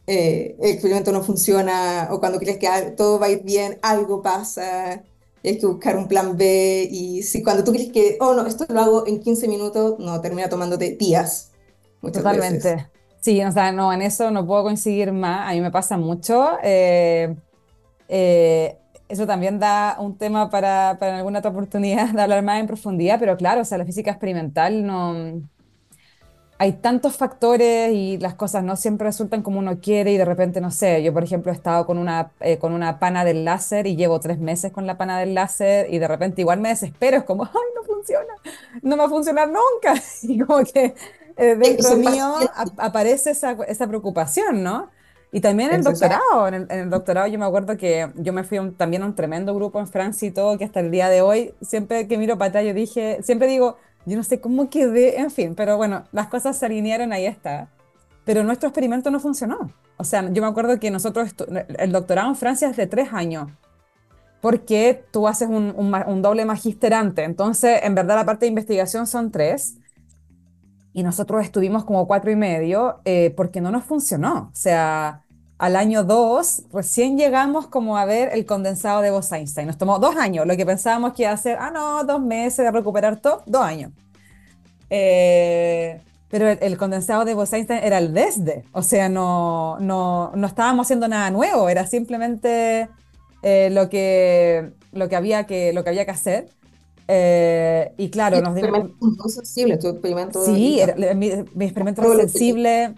eh, el experimento no funciona o cuando crees que todo va a ir bien, algo pasa. Hay que buscar un plan B y si cuando tú crees que, oh no, esto lo hago en 15 minutos, no, termina tomándote días. Muchas Totalmente. Sí, o sea, no, en eso no puedo coincidir más, a mí me pasa mucho. Eh, eh, eso también da un tema para, para alguna otra oportunidad de hablar más en profundidad, pero claro, o sea, la física experimental no... Hay tantos factores y las cosas no siempre resultan como uno quiere y de repente, no sé, yo por ejemplo he estado con una, eh, con una pana del láser y llevo tres meses con la pana del láser y de repente igual me desespero, es como, ay, no funciona, no va a funcionar nunca. [LAUGHS] Y como que eh, dentro mío aparece esa, esa, preocupación, ¿no? Y también en el doctorado, en el, doctorado yo me acuerdo que yo me fui también a un tremendo grupo en Francia y todo, que hasta el día de hoy, siempre que miro para atrás, yo dije, siempre digo, yo no sé cómo quedé, en fin, pero bueno, las cosas se alinearon, ahí está. Pero nuestro experimento no funcionó. O sea, yo me acuerdo que nosotros, el doctorado en Francia es de tres años, porque tú haces un, un, doble magisterante. Entonces, en verdad, la parte de investigación son tres. Y nosotros estuvimos como cuatro y medio eh, porque no nos funcionó. O sea, al año dos, recién llegamos como a ver el condensado de Bose-Einstein. Nos tomó dos años. Lo que pensábamos que iba a ser, ah, no, dos meses de recuperar todo, dos años. Eh, pero el, condensado de Bose-Einstein era el desde, o sea, no, no, no estábamos haciendo nada nuevo, era simplemente eh, lo, que, lo, que había que, lo que había que hacer. Eh, y claro, nos dimos... muy sensible, tu experimento. Sí, mi, experimento era sensible.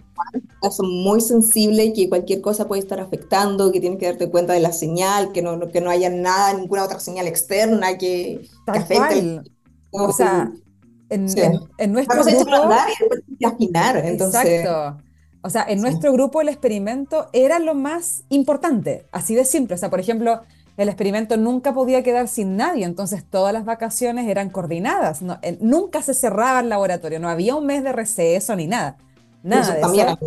Son muy sensible, que cualquier cosa puede estar afectando, que tienes que darte cuenta de la señal, que no, que no haya nada, ninguna otra señal externa que, que afecte. O sea, en, en, nuestro grupo... Exacto. O sea, en nuestro grupo el experimento era lo más importante, así de simple. O sea, por ejemplo, el experimento nunca podía quedar sin nadie, entonces todas las vacaciones eran coordinadas. nunca se cerraba el laboratorio, no había un mes de receso ni nada. Nada de eso.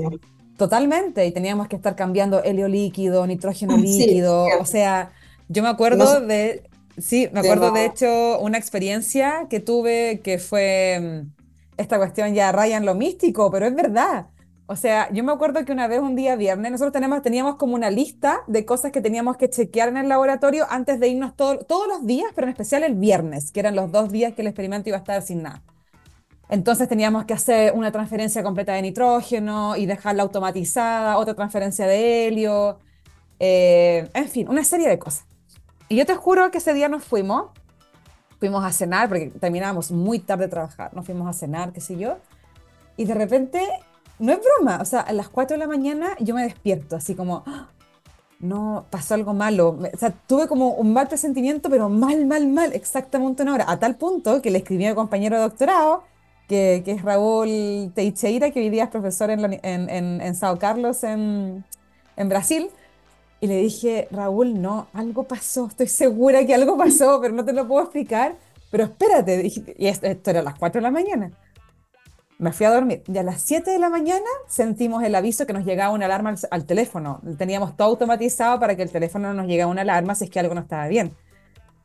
Totalmente, y teníamos que estar cambiando helio líquido, nitrógeno líquido. O sea, yo me acuerdo de Sí, me acuerdo de hecho una experiencia que tuve que fue mm, esta cuestión ya raya en lo místico, pero es verdad. O sea, yo me acuerdo que una vez un día viernes nosotros tenemos, teníamos como una lista de cosas que teníamos que chequear en el laboratorio antes de irnos todos los días, pero en especial el viernes, que eran los dos días que el experimento iba a estar sin nada. Entonces teníamos que hacer una transferencia completa de nitrógeno y dejarla automatizada, otra transferencia de helio, eh, en fin, una serie de cosas. Y yo te juro que ese día nos fuimos, fuimos a cenar, porque terminábamos muy tarde de trabajar, nos fuimos a cenar, qué sé yo, y de repente, no es broma, o sea, a las 4 de la mañana yo me despierto, así como, ¡Ah! no, pasó algo malo, o sea, tuve como un mal presentimiento, pero mal, mal, mal, exactamente una hora, a tal punto que le escribí a mi compañero de doctorado, que, que, es Raúl Teixeira, que hoy día es profesor en, en, en, en Sao Carlos, en, en Brasil, y le dije, Raúl, no, algo pasó, estoy segura que algo pasó, pero no te lo puedo explicar. Pero espérate, y esto, era a las 4 de la mañana. Me fui a dormir. Y a las 7 de la mañana sentimos el aviso que nos llegaba una alarma al, teléfono. Teníamos todo automatizado para que el teléfono nos llegara una alarma si es que algo no estaba bien.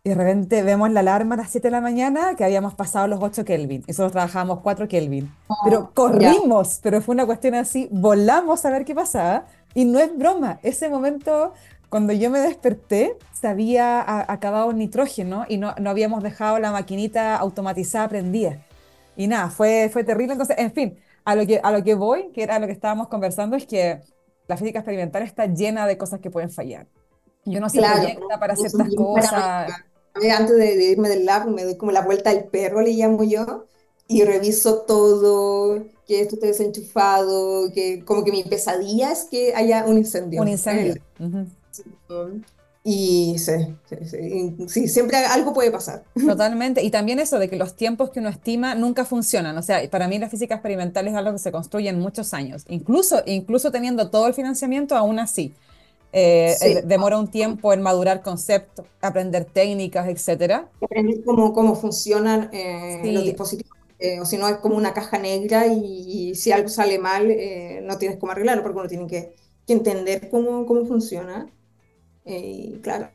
Y de repente vemos la alarma a las 7 de la mañana que habíamos pasado los 8 Kelvin. Y nosotros trabajábamos 4 Kelvin. pero corrimos, pero fue una cuestión así, volamos a ver qué pasaba. Y no es broma, ese momento cuando yo me desperté se había acabado el nitrógeno y no, no habíamos dejado la maquinita automatizada prendida. Y nada, fue, fue terrible. Entonces, en fin, a lo, que, a lo que voy, que era lo que estábamos conversando, es que la física experimental está llena de cosas que pueden fallar. Yo no sé proyecta para ciertas cosas. Antes de, irme del lab, me doy como la vuelta al perro, le llamo yo, y reviso todo, que esto esté desenchufado, que como que mi pesadilla es que haya un incendio. Un incendio. Y sí, sí, siempre algo puede pasar. Totalmente. Y también eso de que los tiempos que uno estima nunca funcionan. O sea, para mí la física experimental es algo que se construye en muchos años. Incluso, incluso teniendo todo el financiamiento, aún así. Eh, eh, demora un tiempo en madurar conceptos, aprender técnicas, etcétera. Aprender cómo, cómo funcionan eh, los dispositivos eh, o si no es como una caja negra y, si algo sale mal, eh, no tienes cómo arreglarlo porque uno tiene que, entender cómo, cómo funciona. Eh, claro.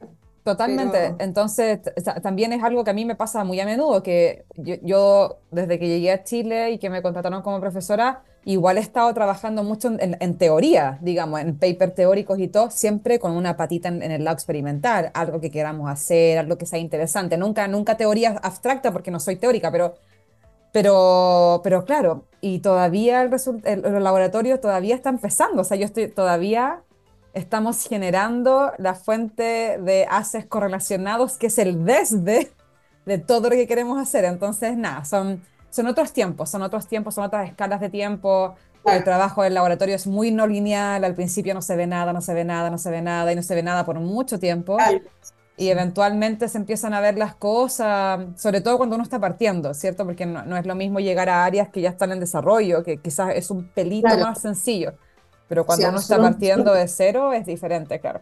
Totalmente. Entonces, también es algo que a mí me pasa muy a menudo, que yo, desde que llegué a Chile y que me contrataron como profesora, igual he estado trabajando mucho en, teoría, digamos, en papers teóricos y todo, siempre con una patita en, el lado experimental, algo que queramos hacer, algo que sea interesante. Nunca, nunca teoría abstracta porque no soy teórica, pero pero, pero claro, y todavía el, el, los laboratorios todavía está empezando, o sea, yo estoy todavía estamos generando la fuente de haces correlacionados, que es el desde de todo lo que queremos hacer. Entonces, nada, son, son otros tiempos, son otros tiempos, son otras escalas de tiempo. El trabajo del laboratorio es muy no lineal, al principio no se ve nada, no se ve nada, no se ve nada y no se ve nada por mucho tiempo y eventualmente se empiezan a ver las cosas, sobre todo cuando uno está partiendo, ¿cierto? Porque no, es lo mismo llegar a áreas que ya están en desarrollo, que quizás es un pelito más sencillo. Pero cuando uno está partiendo de cero es diferente, claro.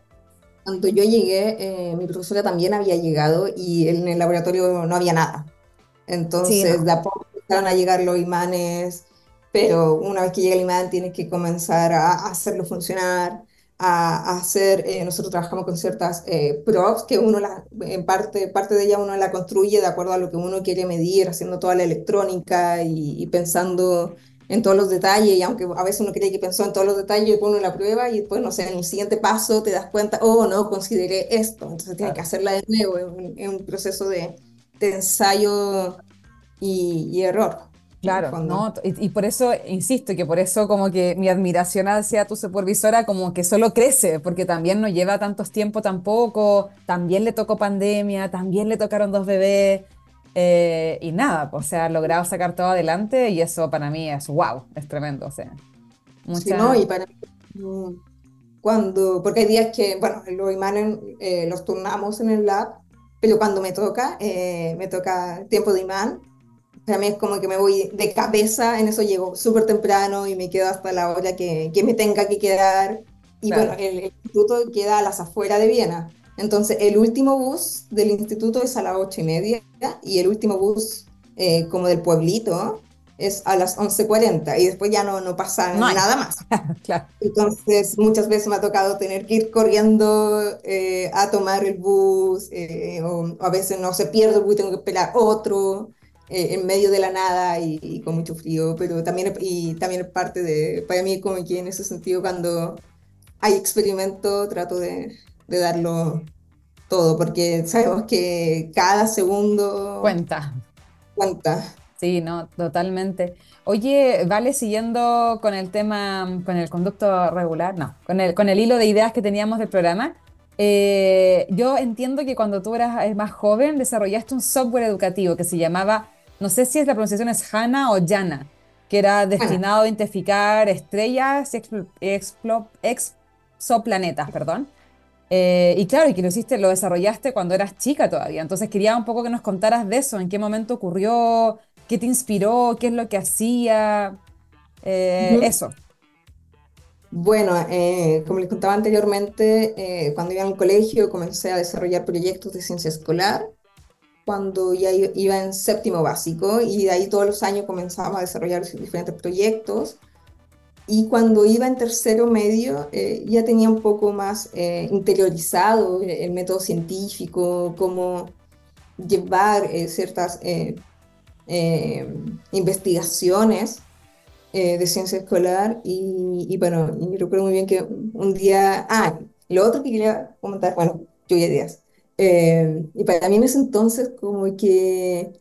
Cuando yo llegué, eh, mi profesora también había llegado y en el laboratorio no había nada. Entonces, de a poco empezaron a llegar los imanes, pero una vez que llega el imán tienes que comenzar a hacerlo funcionar, a, hacer, eh, nosotros trabajamos con ciertas eh, props que uno la, en parte, parte de ella uno la construye de acuerdo a lo que uno quiere medir, haciendo toda la electrónica y, pensando en todos los detalles, y aunque a veces uno cree que pensó en todos los detalles, pone la prueba y después, no sé, en el siguiente paso te das cuenta, oh, no, consideré esto, entonces tienes que hacerla de nuevo, en un, proceso de, de ensayo y, y error. Claro, ¿no? Y, por eso, insisto, que por eso como que mi admiración hacia tu supervisora como que solo crece, porque también no lleva tantos tiempo tampoco, también le tocó pandemia, también le tocaron dos bebés, eh, y nada, pues, o sea, ha logrado sacar todo adelante y eso para mí es wow, es tremendo, o sea. Sí, no, y para mí, cuando, porque hay días que, bueno, los imanes eh, los turnamos en el lab, pero cuando me toca, eh, me toca tiempo de imán, para mí es como que me voy de cabeza, en eso llego súper temprano y me quedo hasta la hora que, que me tenga que quedar. Y bueno, el, instituto queda a las afueras de Viena. Entonces, el último bus del instituto es a las ocho y media y el último bus eh, como del pueblito es a las 11.40 y después ya no, no pasa nada más. [LAUGHS] claro. Entonces, muchas veces me ha tocado tener que ir corriendo eh, a tomar el bus eh, o a veces no se pierde el bus y tengo que esperar otro. Eh, en medio de la nada y, con mucho frío, pero también, y también es parte de, para mí como que en ese sentido cuando hay experimento trato de, de darlo todo, porque sabemos que cada segundo cuenta. Cuenta. Sí, no, totalmente. Oye, vale, siguiendo con el tema, con el conducto regular, no, con el, con el hilo de ideas que teníamos del programa, eh, yo entiendo que cuando tú eras eh, más joven desarrollaste un software educativo que se llamaba no sé si es la pronunciación es Hanna o Yana, que era destinado a identificar estrellas y exoplanetas, perdón. Eh, y claro, y que lo hiciste, lo desarrollaste cuando eras chica todavía. Entonces quería un poco que nos contaras de eso, en qué momento ocurrió, qué te inspiró, qué es lo que hacía, eh, eso. Bueno, eh, como les contaba anteriormente, cuando iba al colegio comencé a desarrollar proyectos de ciencia escolar cuando ya iba en séptimo básico y de ahí todos los años comenzaba a desarrollar diferentes proyectos. Y cuando iba en tercero medio eh, ya tenía un poco más eh, interiorizado el, método científico, cómo llevar eh, ciertas investigaciones de ciencia escolar. Y, y bueno, y recuerdo muy bien que un día, ah, lo otro que quería comentar, bueno, lluvia días. Eh, y para mí en ese entonces como que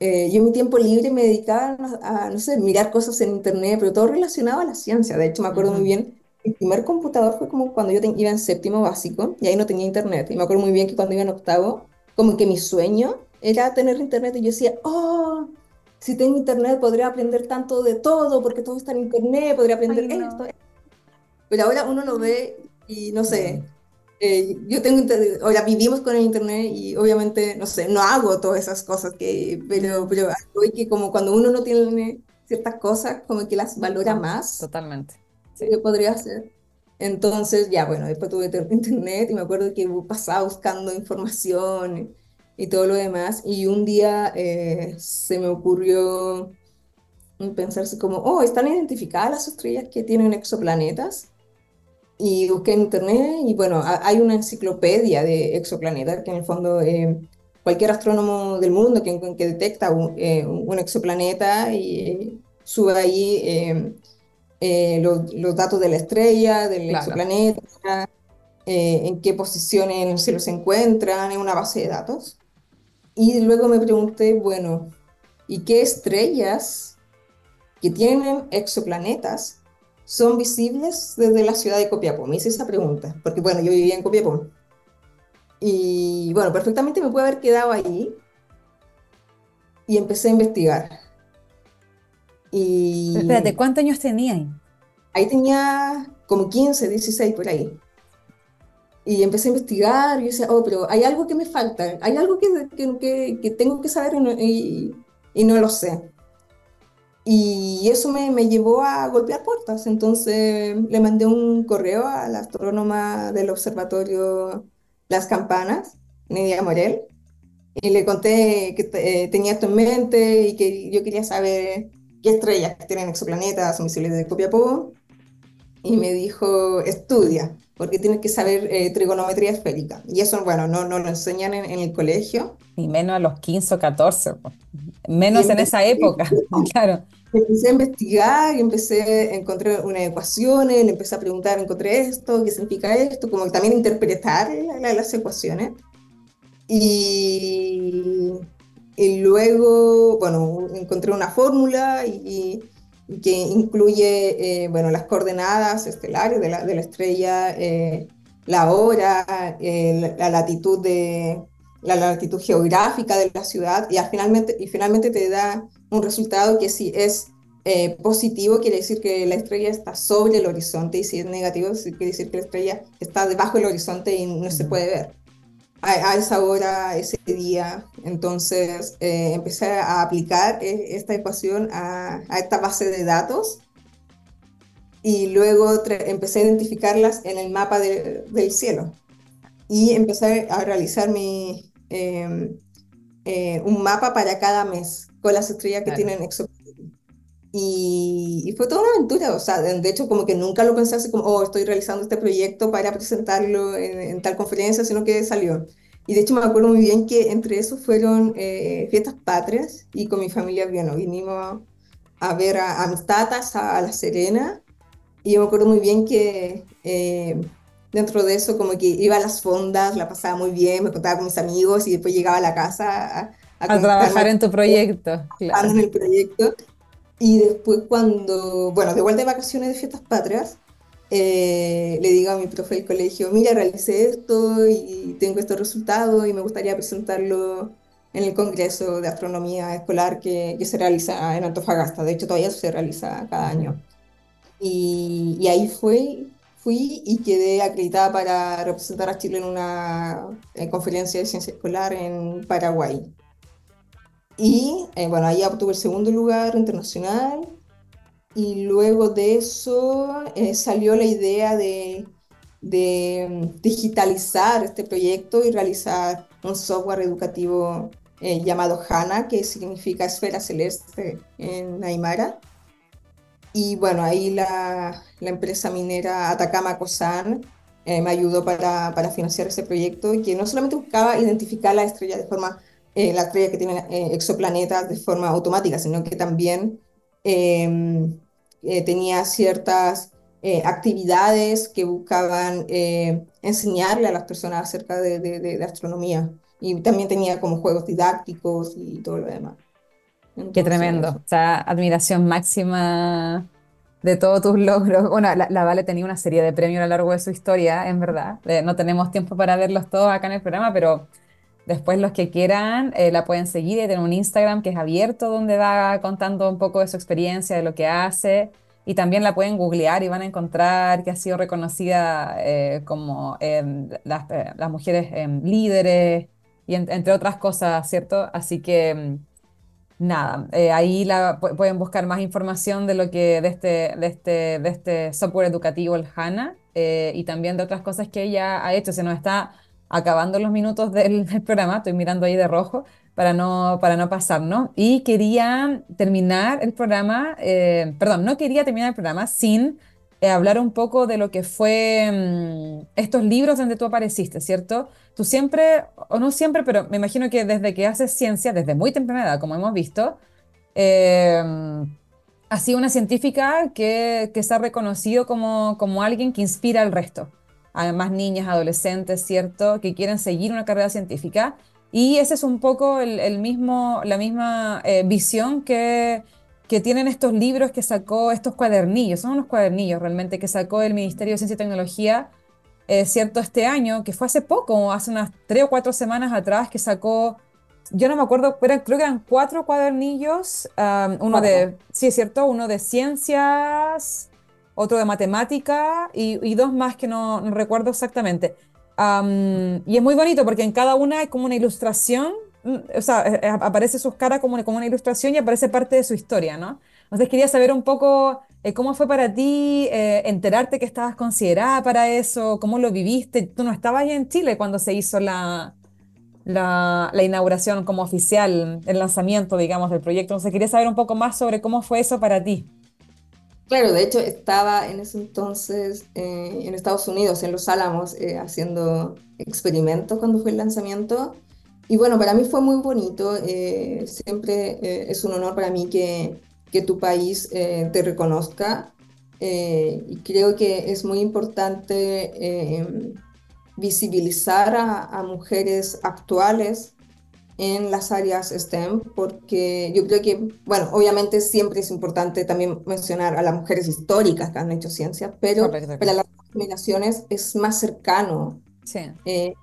eh, yo en mi tiempo libre me dedicaba a, no sé, mirar cosas en internet, pero todo relacionado a la ciencia. De hecho, me acuerdo muy bien, el primer computador fue como cuando yo iba en séptimo básico y ahí no tenía internet. Y me acuerdo muy bien que cuando iba en octavo, como que mi sueño era tener internet y yo decía, oh, si tengo internet podría aprender tanto de todo, porque todo está en internet, podría aprender esto. Pero ahora uno lo ve y no sé, eh, yo tengo internet, ahora vivimos con el internet y obviamente, no sé, no hago todas esas cosas, que, pero, pero hoy que como cuando uno no tiene ciertas cosas, como que las valora más. Totalmente. Sí. Que podría hacer. Entonces, ya, bueno, después tuve internet y me acuerdo que pasaba buscando información y todo lo demás. Y un día eh, se me ocurrió pensarse como, oh, están identificadas las estrellas que tienen exoplanetas y busqué en internet y bueno, hay una enciclopedia de exoplanetas que en el fondo eh, cualquier astrónomo del mundo que, que detecta un, eh, un, exoplaneta y sube ahí eh, los, los, datos de la estrella, del exoplaneta, en qué posición en el cielo se encuentran, en una base de datos. Y luego me pregunté, bueno, ¿y qué estrellas que tienen exoplanetas son visibles desde la ciudad de Copiapó? Me hice esa pregunta, porque bueno, yo vivía en Copiapó. Y bueno, perfectamente me pude haber quedado ahí y empecé a investigar. Y... espérate, ¿cuántos años tenía ahí? Tenía como 15, 16 por ahí. Y empecé a investigar y decía, oh, pero hay algo que me falta, hay algo que, que, que, tengo que saber y no, y no lo sé. Y eso me, me, llevó a golpear puertas. Entonces le mandé un correo a la astrónoma del observatorio Las Campanas, Nidia Morel, y le conté que eh, tenía esto en mente y que yo quería saber qué estrellas tienen exoplanetas son visibles de Copiapó. Y me dijo, estudia, porque tienes que saber eh, trigonometría esférica. Y eso, bueno, no, no lo enseñan en, el colegio. Ni menos a los 15 o 14, menos en esa época, [LAUGHS] claro. Empecé a investigar y empecé a encontrar unas ecuaciones, le empecé a preguntar, encontré esto, qué significa esto, como también interpretar las ecuaciones. Y, y, luego, bueno, encontré una fórmula y, que incluye, eh, bueno, las coordenadas estelares de la, de la estrella, eh, la hora, eh, la, latitud de la latitud geográfica de la ciudad y, finalmente, y finalmente te da un resultado que si es positivo quiere decir que la estrella está sobre el horizonte y si es negativo quiere decir que la estrella está debajo del horizonte y no se puede ver a, esa hora, ese día. Entonces eh, empecé a aplicar e, esta ecuación a, esta base de datos y luego empecé a identificarlas en el mapa del cielo. Y empecé a realizar mi, em, eh, un mapa para cada mes con las estrellas que tienen exoplanetas. Y, fue toda una aventura, o sea, de, hecho como que nunca lo pensé así como, oh, estoy realizando este proyecto para presentarlo en, tal conferencia, sino que salió. Y de hecho me acuerdo muy bien que entre esos fueron eh, fiestas patrias y con mi familia, bueno, vinimos a, ver a, mis tatas a, La Serena y yo me acuerdo muy bien que eh, dentro de eso como que iba a las fondas, la pasaba muy bien, me contaba con mis amigos y después llegaba a la casa a, a trabajar en tu proyecto. Claro. En el proyecto. Y después cuando, bueno, de vuelta de vacaciones de fiestas patrias, eh, le digo a mi profe del colegio, mira, realicé esto y tengo estos resultados y me gustaría presentarlo en el Congreso de Astronomía Escolar que, que se realiza en Antofagasta. De hecho, todavía se realiza cada año. Y, y ahí fui, fui y quedé acreditada para representar a Chile en una eh, conferencia de ciencia escolar en Paraguay. Y eh, bueno, ahí obtuve el segundo lugar internacional. Y luego de eso eh, salió la idea de, mm, digitalizar este proyecto y realizar un software educativo eh, llamado HANA, que significa esfera celeste en Aymara. Y bueno, ahí la, la empresa minera Atacama Cosan me ayudó para, financiar ese proyecto que no solamente buscaba identificar la estrella de forma eh, la estrella que tiene eh, exoplanetas de forma automática, sino que también em, eh, tenía ciertas actividades que buscaban enseñarle a las personas acerca de, de, astronomía. Y también tenía como juegos didácticos y todo lo demás. Qué tremendo. O sea, admiración máxima de todos tus logros. Bueno, la, la, Vale tenía una serie de premios a lo largo de su historia, en verdad. no tenemos tiempo para verlos todos acá en el programa, pero Después los que quieran eh, la pueden seguir tiene un Instagram que es abierto donde va contando un poco de su experiencia, de lo que hace. Y también la pueden googlear y van a encontrar que ha sido reconocida eh, como las, eh, las, mujeres em, líderes y entre otras cosas, ¿cierto? Así que em, nada, ahí la, pueden buscar más información de lo que de este, de este, de este software educativo, el HANA, y también de otras cosas que ella ha hecho. Se nos está acabando los minutos [LAUGHS] del, programa, estoy mirando ahí de rojo para no, para no pasarnos. Y quería terminar el programa, eh, perdón, no quería terminar el programa sin eh, hablar un poco de lo que fue mm, estos libros donde tú apareciste, ¿cierto? Tú siempre, o no siempre, pero me imagino que desde que haces ciencia, desde muy temprana edad, como hemos visto, eh, has sido una científica que, que se ha reconocido como, como alguien que inspira al resto además niñas, adolescentes, ¿cierto?, que quieren seguir una carrera científica. Y esa es un poco el, mismo, la misma eh, visión que, que tienen estos libros que sacó, estos cuadernillos, son unos cuadernillos realmente que sacó el Ministerio de Ciencia y Tecnología, eh, ¿cierto?, este año, que fue hace poco, hace unas tres o cuatro semanas atrás, que sacó, yo no me acuerdo, pero creo que eran cuatro cuadernillos, uno de, sí, es cierto, uno de ciencias, otro de matemática y, dos más que no, recuerdo exactamente. y es muy bonito porque en cada una hay como una ilustración, mm, o sea, eh, eh, aparece sus caras como, como una ilustración y aparece parte de su historia, ¿no? Entonces quería saber un poco eh, cómo fue para ti eh, enterarte que estabas considerada para eso, cómo lo viviste. Tú no estabas ahí en Chile cuando se hizo la, la, la inauguración como oficial, el lanzamiento, digamos, del proyecto. Entonces quería saber un poco más sobre cómo fue eso para ti. Claro, de hecho estaba en ese entonces eh, en Estados Unidos, en Los Álamos, eh, haciendo experimentos cuando fue el lanzamiento. Y bueno, para mí fue muy bonito. eh, siempre eh, es un honor para mí que, que tu país te reconozca. y creo que es muy importante visibilizar a mujeres actuales en las áreas STEM, porque yo creo que, bueno, obviamente siempre es importante también mencionar a las mujeres históricas que han hecho ciencia, pero Correcto. para las generaciones es más cercano Sí, eh,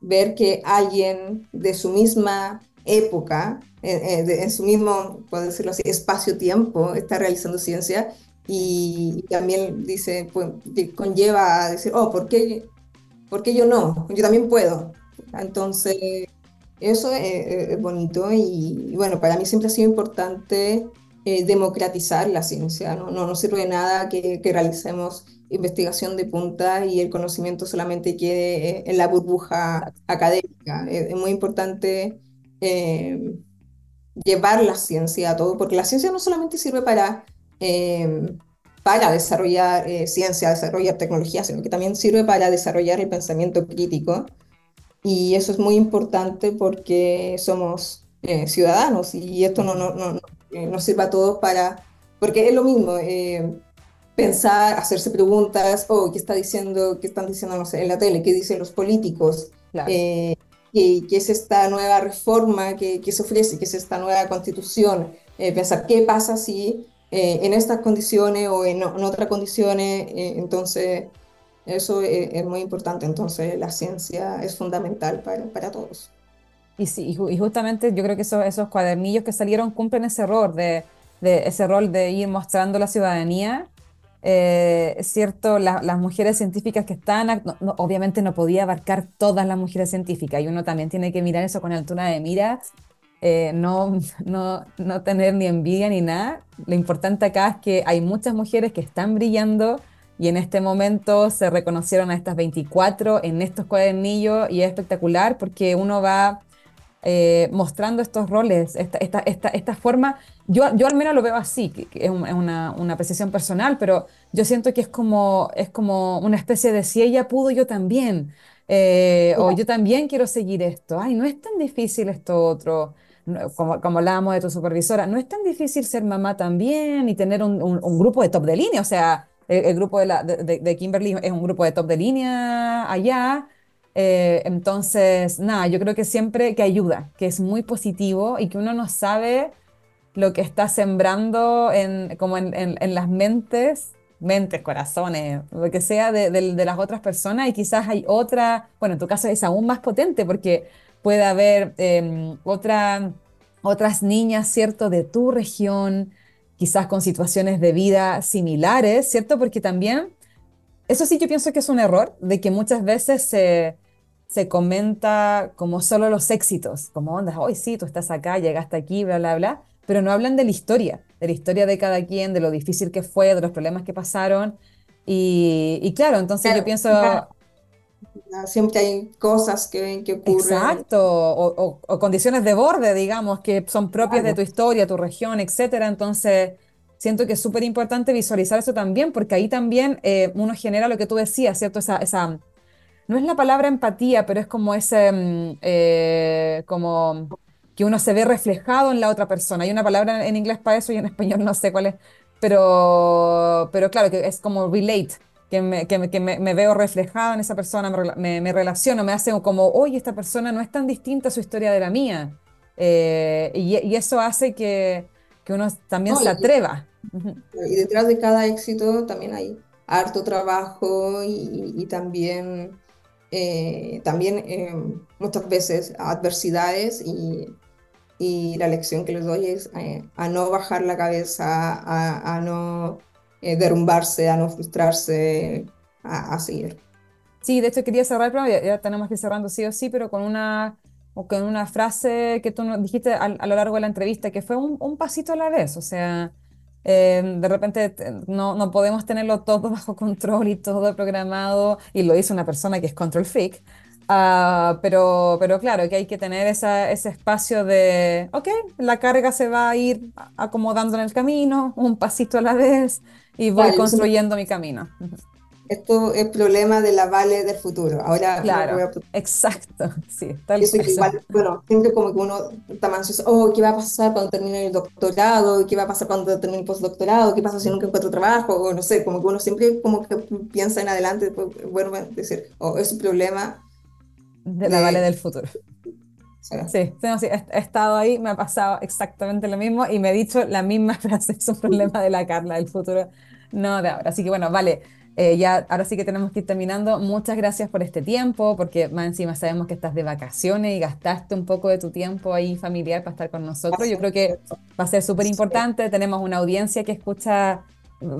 ver que alguien de su misma época, eh, eh, de- en su mismo, puedo decirlo así, espacio-tiempo, está realizando ciencia y también dice, pues, que conlleva a decir, oh, ¿por qué, por qué yo no? Yo también puedo. Entonces, eso es, bonito y, y bueno, para mí siempre ha sido importante eh, democratizar la ciencia, ¿no? No sirve de nada que, que realicemos investigación de punta y el conocimiento solamente quede eh, en la burbuja académica. Es, es muy importante eh, llevar la ciencia a todo, porque la ciencia no solamente sirve para, eh, para desarrollar eh, ciencia, desarrollar tecnología, sino que también sirve para desarrollar el pensamiento crítico. Y eso es muy importante porque somos eh, ciudadanos y esto no, no, no, no, eh, nos sirve a todos para, porque es lo mismo, eh, pensar, hacerse preguntas, oh, ¿qué está diciendo, qué están diciendo, sé, en la tele? ¿Qué dicen los políticos? claro. Eh, ¿qué, qué es esta nueva reforma que, que se ofrece? ¿Qué es esta nueva constitución? Eh, pensar, ¿qué pasa si eh, en estas condiciones o en, en otras condiciones? Entonces, eso es, es muy importante. Entonces, la ciencia es fundamental para, para todos. Y sí, y, ju- y justamente yo creo que esos, esos cuadernillos que salieron cumplen ese error de, de ese rol de ir mostrando la ciudadanía. Eh, es cierto, la- las mujeres científicas que están, no- no- obviamente no podía abarcar todas las mujeres científicas y uno también tiene que mirar eso con altura de miras, eh, no, [LAUGHS] no, no tener ni envidia ni nada. Lo importante acá es que hay muchas mujeres que están brillando y en este momento se reconocieron a estas 24 en estos cuadernillos y es espectacular porque uno va eh, mostrando estos roles, esta, esta, esta, esta forma. Yo, yo al menos lo veo así, que, es, un- es una, una apreciación personal, pero yo siento que es como, es como una especie de si ella pudo, yo también. Eh, o yo también quiero seguir esto. Ay, no es tan difícil esto otro. Como, como hablábamos de tu supervisora, no es tan difícil ser mamá también y tener un, un- un grupo de top de línea. O sea, el, grupo de, la, de, de- Kimberly es un grupo de top de línea allá. Eh, entonces, nada, yo creo que siempre que ayuda, que es muy positivo y que uno no sabe lo que está sembrando en, como en, en- las mentes, mentes, corazones, lo que sea de, de- de las otras personas y quizás hay otra, bueno, en tu caso es aún más potente porque puede haber em, otra, otras niñas, ¿cierto?, de tu región, quizás con situaciones de vida similares, ¿cierto? Porque también... Eso sí, yo pienso que es un error, de que muchas veces se, se comenta como solo los éxitos, como onda, hoy sí, tú estás acá, llegaste aquí, bla, bla, bla, pero no hablan de la historia, de la historia de cada quien, de lo difícil que fue, de los problemas que pasaron. Y, y claro, entonces yo Claro, pienso, claro. Siempre hay cosas que, que ocurren. exacto, o, o- o condiciones de borde, digamos, que son propias de Claro. tu historia, tu región, etcétera. Entonces, siento que es súper importante visualizar eso también, porque ahí también eh, uno genera lo que tú decías, ¿cierto? Esa, esa, no es la palabra empatía, pero es como ese, mm, eh, como que uno se ve reflejado en la otra persona. Hay una palabra en inglés para eso y en español no sé cuál es, pero, pero claro, que es como relate, que me, que me, que me- me veo reflejado en esa persona, me, rela- me- me relaciono, me hace como, oye, esta persona no es tan distinta a su historia de la mía. Eh, y, y eso hace que, que uno también No, se y- atreva. Ujú. Y detrás de cada éxito también hay harto trabajo y, y también, eh, también eh, muchas veces adversidades y, y la lección que les doy es eh, a no bajar la cabeza, a, a no eh, derrumbarse, a no frustrarse, a, a seguir. Sí, de hecho quería cerrar, pero ya, ya tenemos que ir cerrando sí o sí, pero con una, o con una frase que tú nos dijiste a, a lo largo de la entrevista, que fue un, un pasito a la vez, o sea, Eh, de repente no, no podemos tenerlo todo [LAUGHS] bajo control y todo programado, y lo hizo una persona que es control freak. Uh, pero, pero claro, que hay que tener esa, ese espacio de, ok, la carga se va a ir acomodando en el camino, un pasito a la vez, y voy vale, construyendo mi camino. Esto es problema de la Vale del futuro. Ahora, claro, a... exacto, [LAUGHS] sí, tal eso que igual, bueno, siempre como que uno está más ansioso, oh, ¿qué va a pasar cuando termine el doctorado? ¿Qué va a pasar cuando termine el postdoctorado? ¿Qué pasa si nunca encuentro trabajo? O no sé, como que uno siempre como que piensa en adelante, bueno, decir, oh, es un problema de la Vale del futuro. Sí, sí, sí, he, estado ahí, me ha pasado exactamente lo mismo y me he dicho la misma [LAUGHS] frase, es un problema de la Carla del futuro, no de ahora. Así que bueno, vale, eh, ya ahora sí que tenemos que ir terminando. Muchas gracias por este tiempo, porque más encima sabemos que estás de vacaciones y gastaste un poco de tu tiempo ahí familiar para estar con nosotros. Yo creo que va a ser súper importante. Tenemos una audiencia que escucha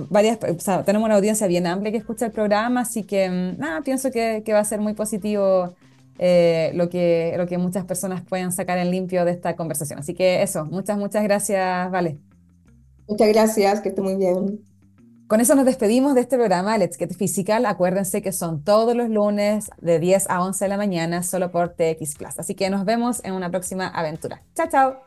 varias, o sea, tenemos una audiencia bien amplia que escucha el programa, así que mm, nada, pienso que, que va a ser muy positivo eh, lo, que, lo que muchas personas pueden sacar en limpio de esta conversación. Así que eso, muchas, muchas gracias, Vale. Muchas gracias, que esté muy bien. Con eso nos despedimos de este programa Let's Get Physical. Acuérdense que son todos los lunes de 10 a 11 de la mañana solo por TX Plus. Así que nos vemos en una próxima aventura. Chao, chao.